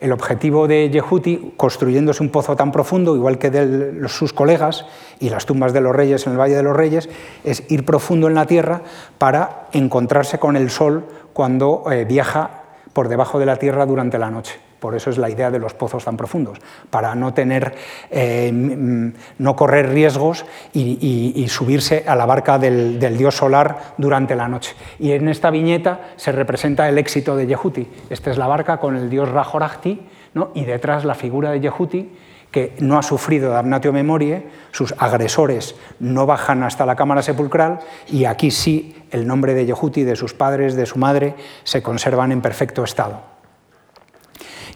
El objetivo de Yehuti, construyéndose un pozo tan profundo, igual que de sus colegas y las tumbas de los reyes en el Valle de los Reyes, es ir profundo en la tierra para encontrarse con el sol cuando eh, viaja por debajo de la tierra durante la noche. Por eso es la idea de los pozos tan profundos, para no tener, eh, no correr riesgos y, subirse a la barca del, dios solar durante la noche. Y en esta viñeta se representa el éxito de Yehuti. Esta es la barca con el dios Rajorakti ¿no? y detrás la figura de Yehuti que no ha sufrido damnatio memorie, sus agresores no bajan hasta la cámara sepulcral y aquí sí el nombre de Yehuti, de sus padres, de su madre, se conservan en perfecto estado.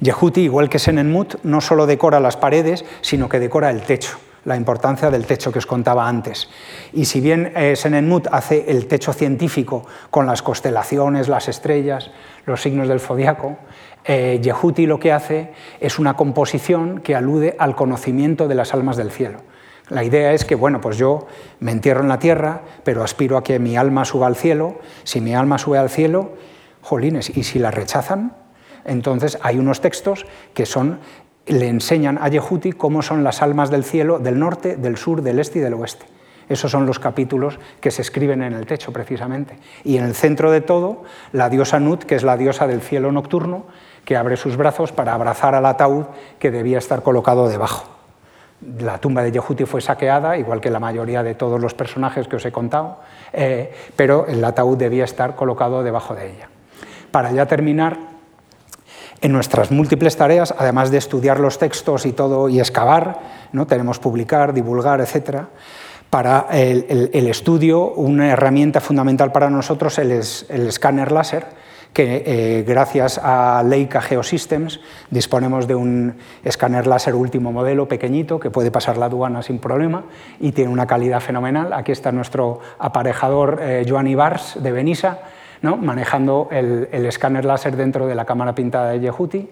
Yehuti, igual que Senenmut, no solo decora las paredes, sino que decora el techo, la importancia del techo que os contaba antes. Y si bien eh, Senenmut hace el techo científico con las constelaciones, las estrellas, los signos del zodiaco, eh, Yehuti lo que hace es una composición que alude al conocimiento de las almas del cielo. La idea es que, bueno, pues yo me entierro en la tierra, pero aspiro a que mi alma suba al cielo. Si mi alma sube al cielo, jolines, ¿y si la rechazan? Entonces hay unos textos que son, le enseñan a Yehuti cómo son las almas del cielo del norte, del sur, del este y del oeste. Esos son los capítulos que se escriben en el techo, precisamente. Y en el centro de todo, la diosa Nut, que es la diosa del cielo nocturno, que abre sus brazos para abrazar al ataúd que debía estar colocado debajo. La tumba de Yehuti fue saqueada, igual que la mayoría de todos los personajes que os he contado, eh, pero el ataúd debía estar colocado debajo de ella. Para ya terminar, en nuestras múltiples tareas, además de estudiar los textos y todo y excavar, ¿no? tenemos publicar, divulgar, etc. Para el, estudio, una herramienta fundamental para nosotros es el escáner láser, que eh, gracias a Leica Geosystems disponemos de un escáner láser último modelo pequeñito que puede pasar la aduana sin problema y tiene una calidad fenomenal. Aquí está nuestro aparejador eh, Joan Ibars de Benissa, manejando el, escáner láser dentro de la cámara pintada de Yehuti.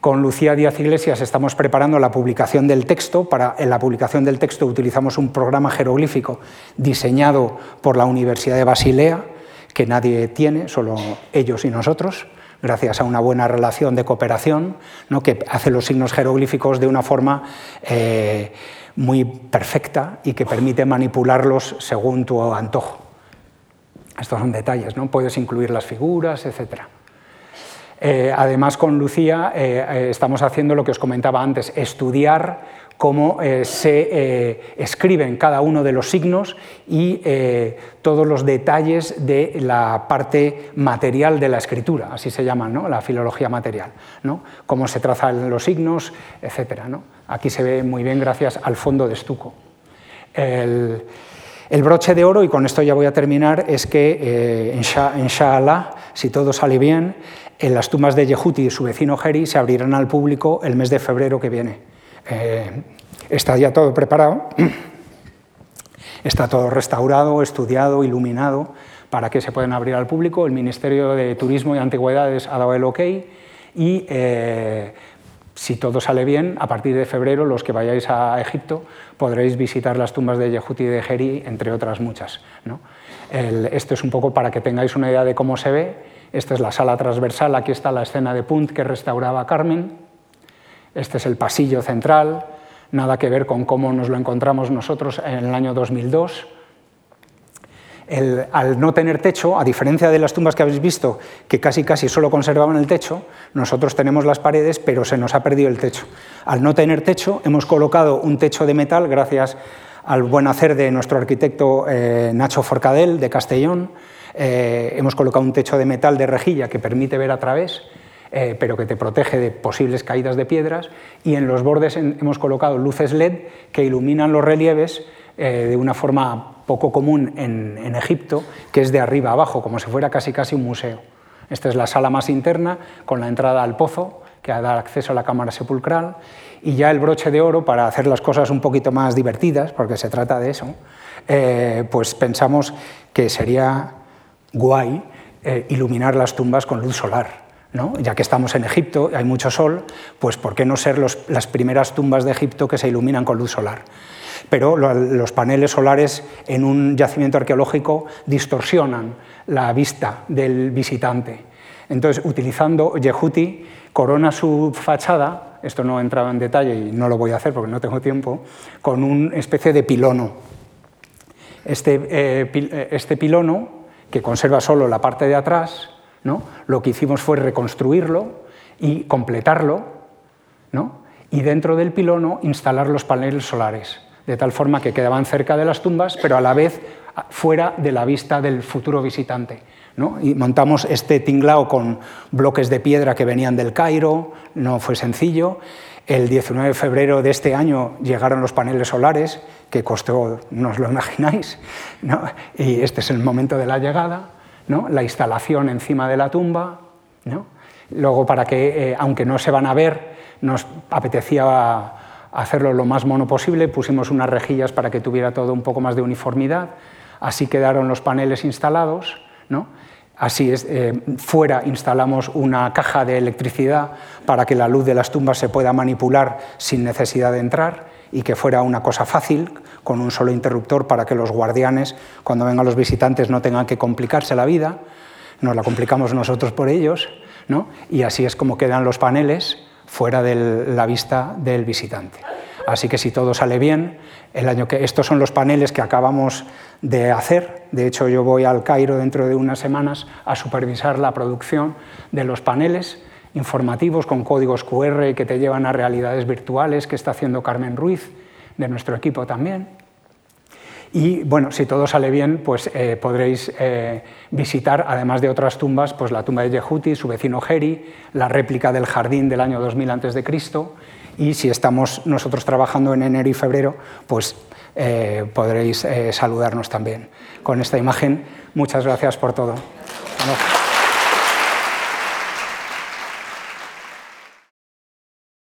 Con Lucía Díaz Iglesias estamos preparando la publicación del texto. Para, en la publicación del texto utilizamos un programa jeroglífico diseñado por la Universidad de Basilea, que nadie tiene, solo ellos y nosotros, gracias a una buena relación de cooperación, ¿no? que hace los signos jeroglíficos de una forma eh, muy perfecta y que permite manipularlos según tu antojo. Estos son detalles, ¿no? Puedes incluir las figuras, etc. Eh, además, con Lucía eh, eh, estamos haciendo lo que os comentaba antes, estudiar cómo se escriben cada uno de los signos y todos los detalles de la parte material de la escritura, así se llama ¿no? la filología material, ¿no? cómo se trazan los signos, etc. Aquí se ve muy bien gracias al fondo de estuco. El broche de oro, y con esto ya voy a terminar, es que, eh, inshallah, si todo sale bien, en las tumbas de Yehuti y su vecino Jeri se abrirán al público el mes de febrero que viene. Eh, está ya todo preparado, está todo restaurado, estudiado, iluminado, para que se puedan abrir al público. El Ministerio de Turismo y Antigüedades ha dado el ok y eh, si todo sale bien, a partir de febrero los que vayáis a Egipto podréis visitar las tumbas de Yehuti y de Geri, entre otras muchas. esto es un poco para que tengáis una idea de cómo se ve. Esta es la sala transversal, aquí está la escena de Punt que restauraba Carmen. Este es el pasillo central, nada que ver con cómo nos lo encontramos nosotros en el año 2002 al no tener techo, a diferencia de las tumbas que habéis visto, que casi casi solo conservaban el techo, nosotros tenemos las paredes, pero se nos ha perdido el techo. Al no tener techo, hemos colocado un techo de metal gracias al buen hacer de nuestro arquitecto eh, Nacho Forcadell de Castellón. Eh, hemos colocado un techo de metal de rejilla que permite ver a través, eh, pero que te protege de posibles caídas de piedras. Y en los bordes hemos colocado luces LED que iluminan los relieves de una forma poco común en, Egipto, que es de arriba abajo, como si fuera casi casi un museo. Esta es la sala más interna, con la entrada al pozo, que da acceso a la cámara sepulcral, y ya el broche de oro, para hacer las cosas un poquito más divertidas, porque se trata de eso, eh, pues pensamos que sería guay eh, iluminar las tumbas con luz solar. ¿no? Ya que estamos en Egipto, hay mucho sol, pues ¿por qué no ser las primeras tumbas de Egipto que se iluminan con luz solar? Pero los paneles solares en un yacimiento arqueológico distorsionan la vista del visitante. Entonces, utilizando Yehuti, corona su fachada, esto no he entrado en detalle y no lo voy a hacer porque no tengo tiempo, con una especie de pilono. Este, eh, eh, este pilono, que conserva solo la parte de atrás, ¿no? lo que hicimos fue reconstruirlo y completarlo, ¿no? y dentro del pilono instalar los paneles solares de tal forma que quedaban cerca de las tumbas, pero a la vez fuera de la vista del futuro visitante. Y montamos este tinglao con bloques de piedra que venían del Cairo, no fue sencillo. El 19 de febrero de este año llegaron los paneles solares, que costó, no os lo imagináis, y este es el momento de la llegada, ¿no? la instalación encima de la tumba. Luego, para que, eh, aunque no se van a ver, nos apetecía hacerlo lo más mono posible, pusimos unas rejillas para que tuviera todo un poco más de uniformidad, así quedaron los paneles instalados, ¿no? Así eh, fuera instalamos una caja de electricidad para que la luz de las tumbas se pueda manipular sin necesidad de entrar y que fuera una cosa fácil, con un solo interruptor para que los guardianes, cuando vengan los visitantes, no tengan que complicarse la vida, nos la complicamos nosotros por ellos, ¿no? y así es como quedan los paneles fuera de la vista del visitante. Así que si todo sale bien, el año que estos son los paneles que acabamos de hacer. De hecho, yo voy al Cairo dentro de unas semanas a supervisar la producción de los paneles informativos con códigos QR que te llevan a realidades virtuales que está haciendo Carmen Ruiz de nuestro equipo también. Y bueno, si todo sale bien, pues eh, podréis eh, visitar, además de otras tumbas, pues la tumba de Yehuti, su vecino Geri, la réplica del jardín del año 2000 a.C. Y si estamos nosotros trabajando en enero y febrero, pues eh, podréis saludarnos también. Con esta imagen, muchas gracias por todo.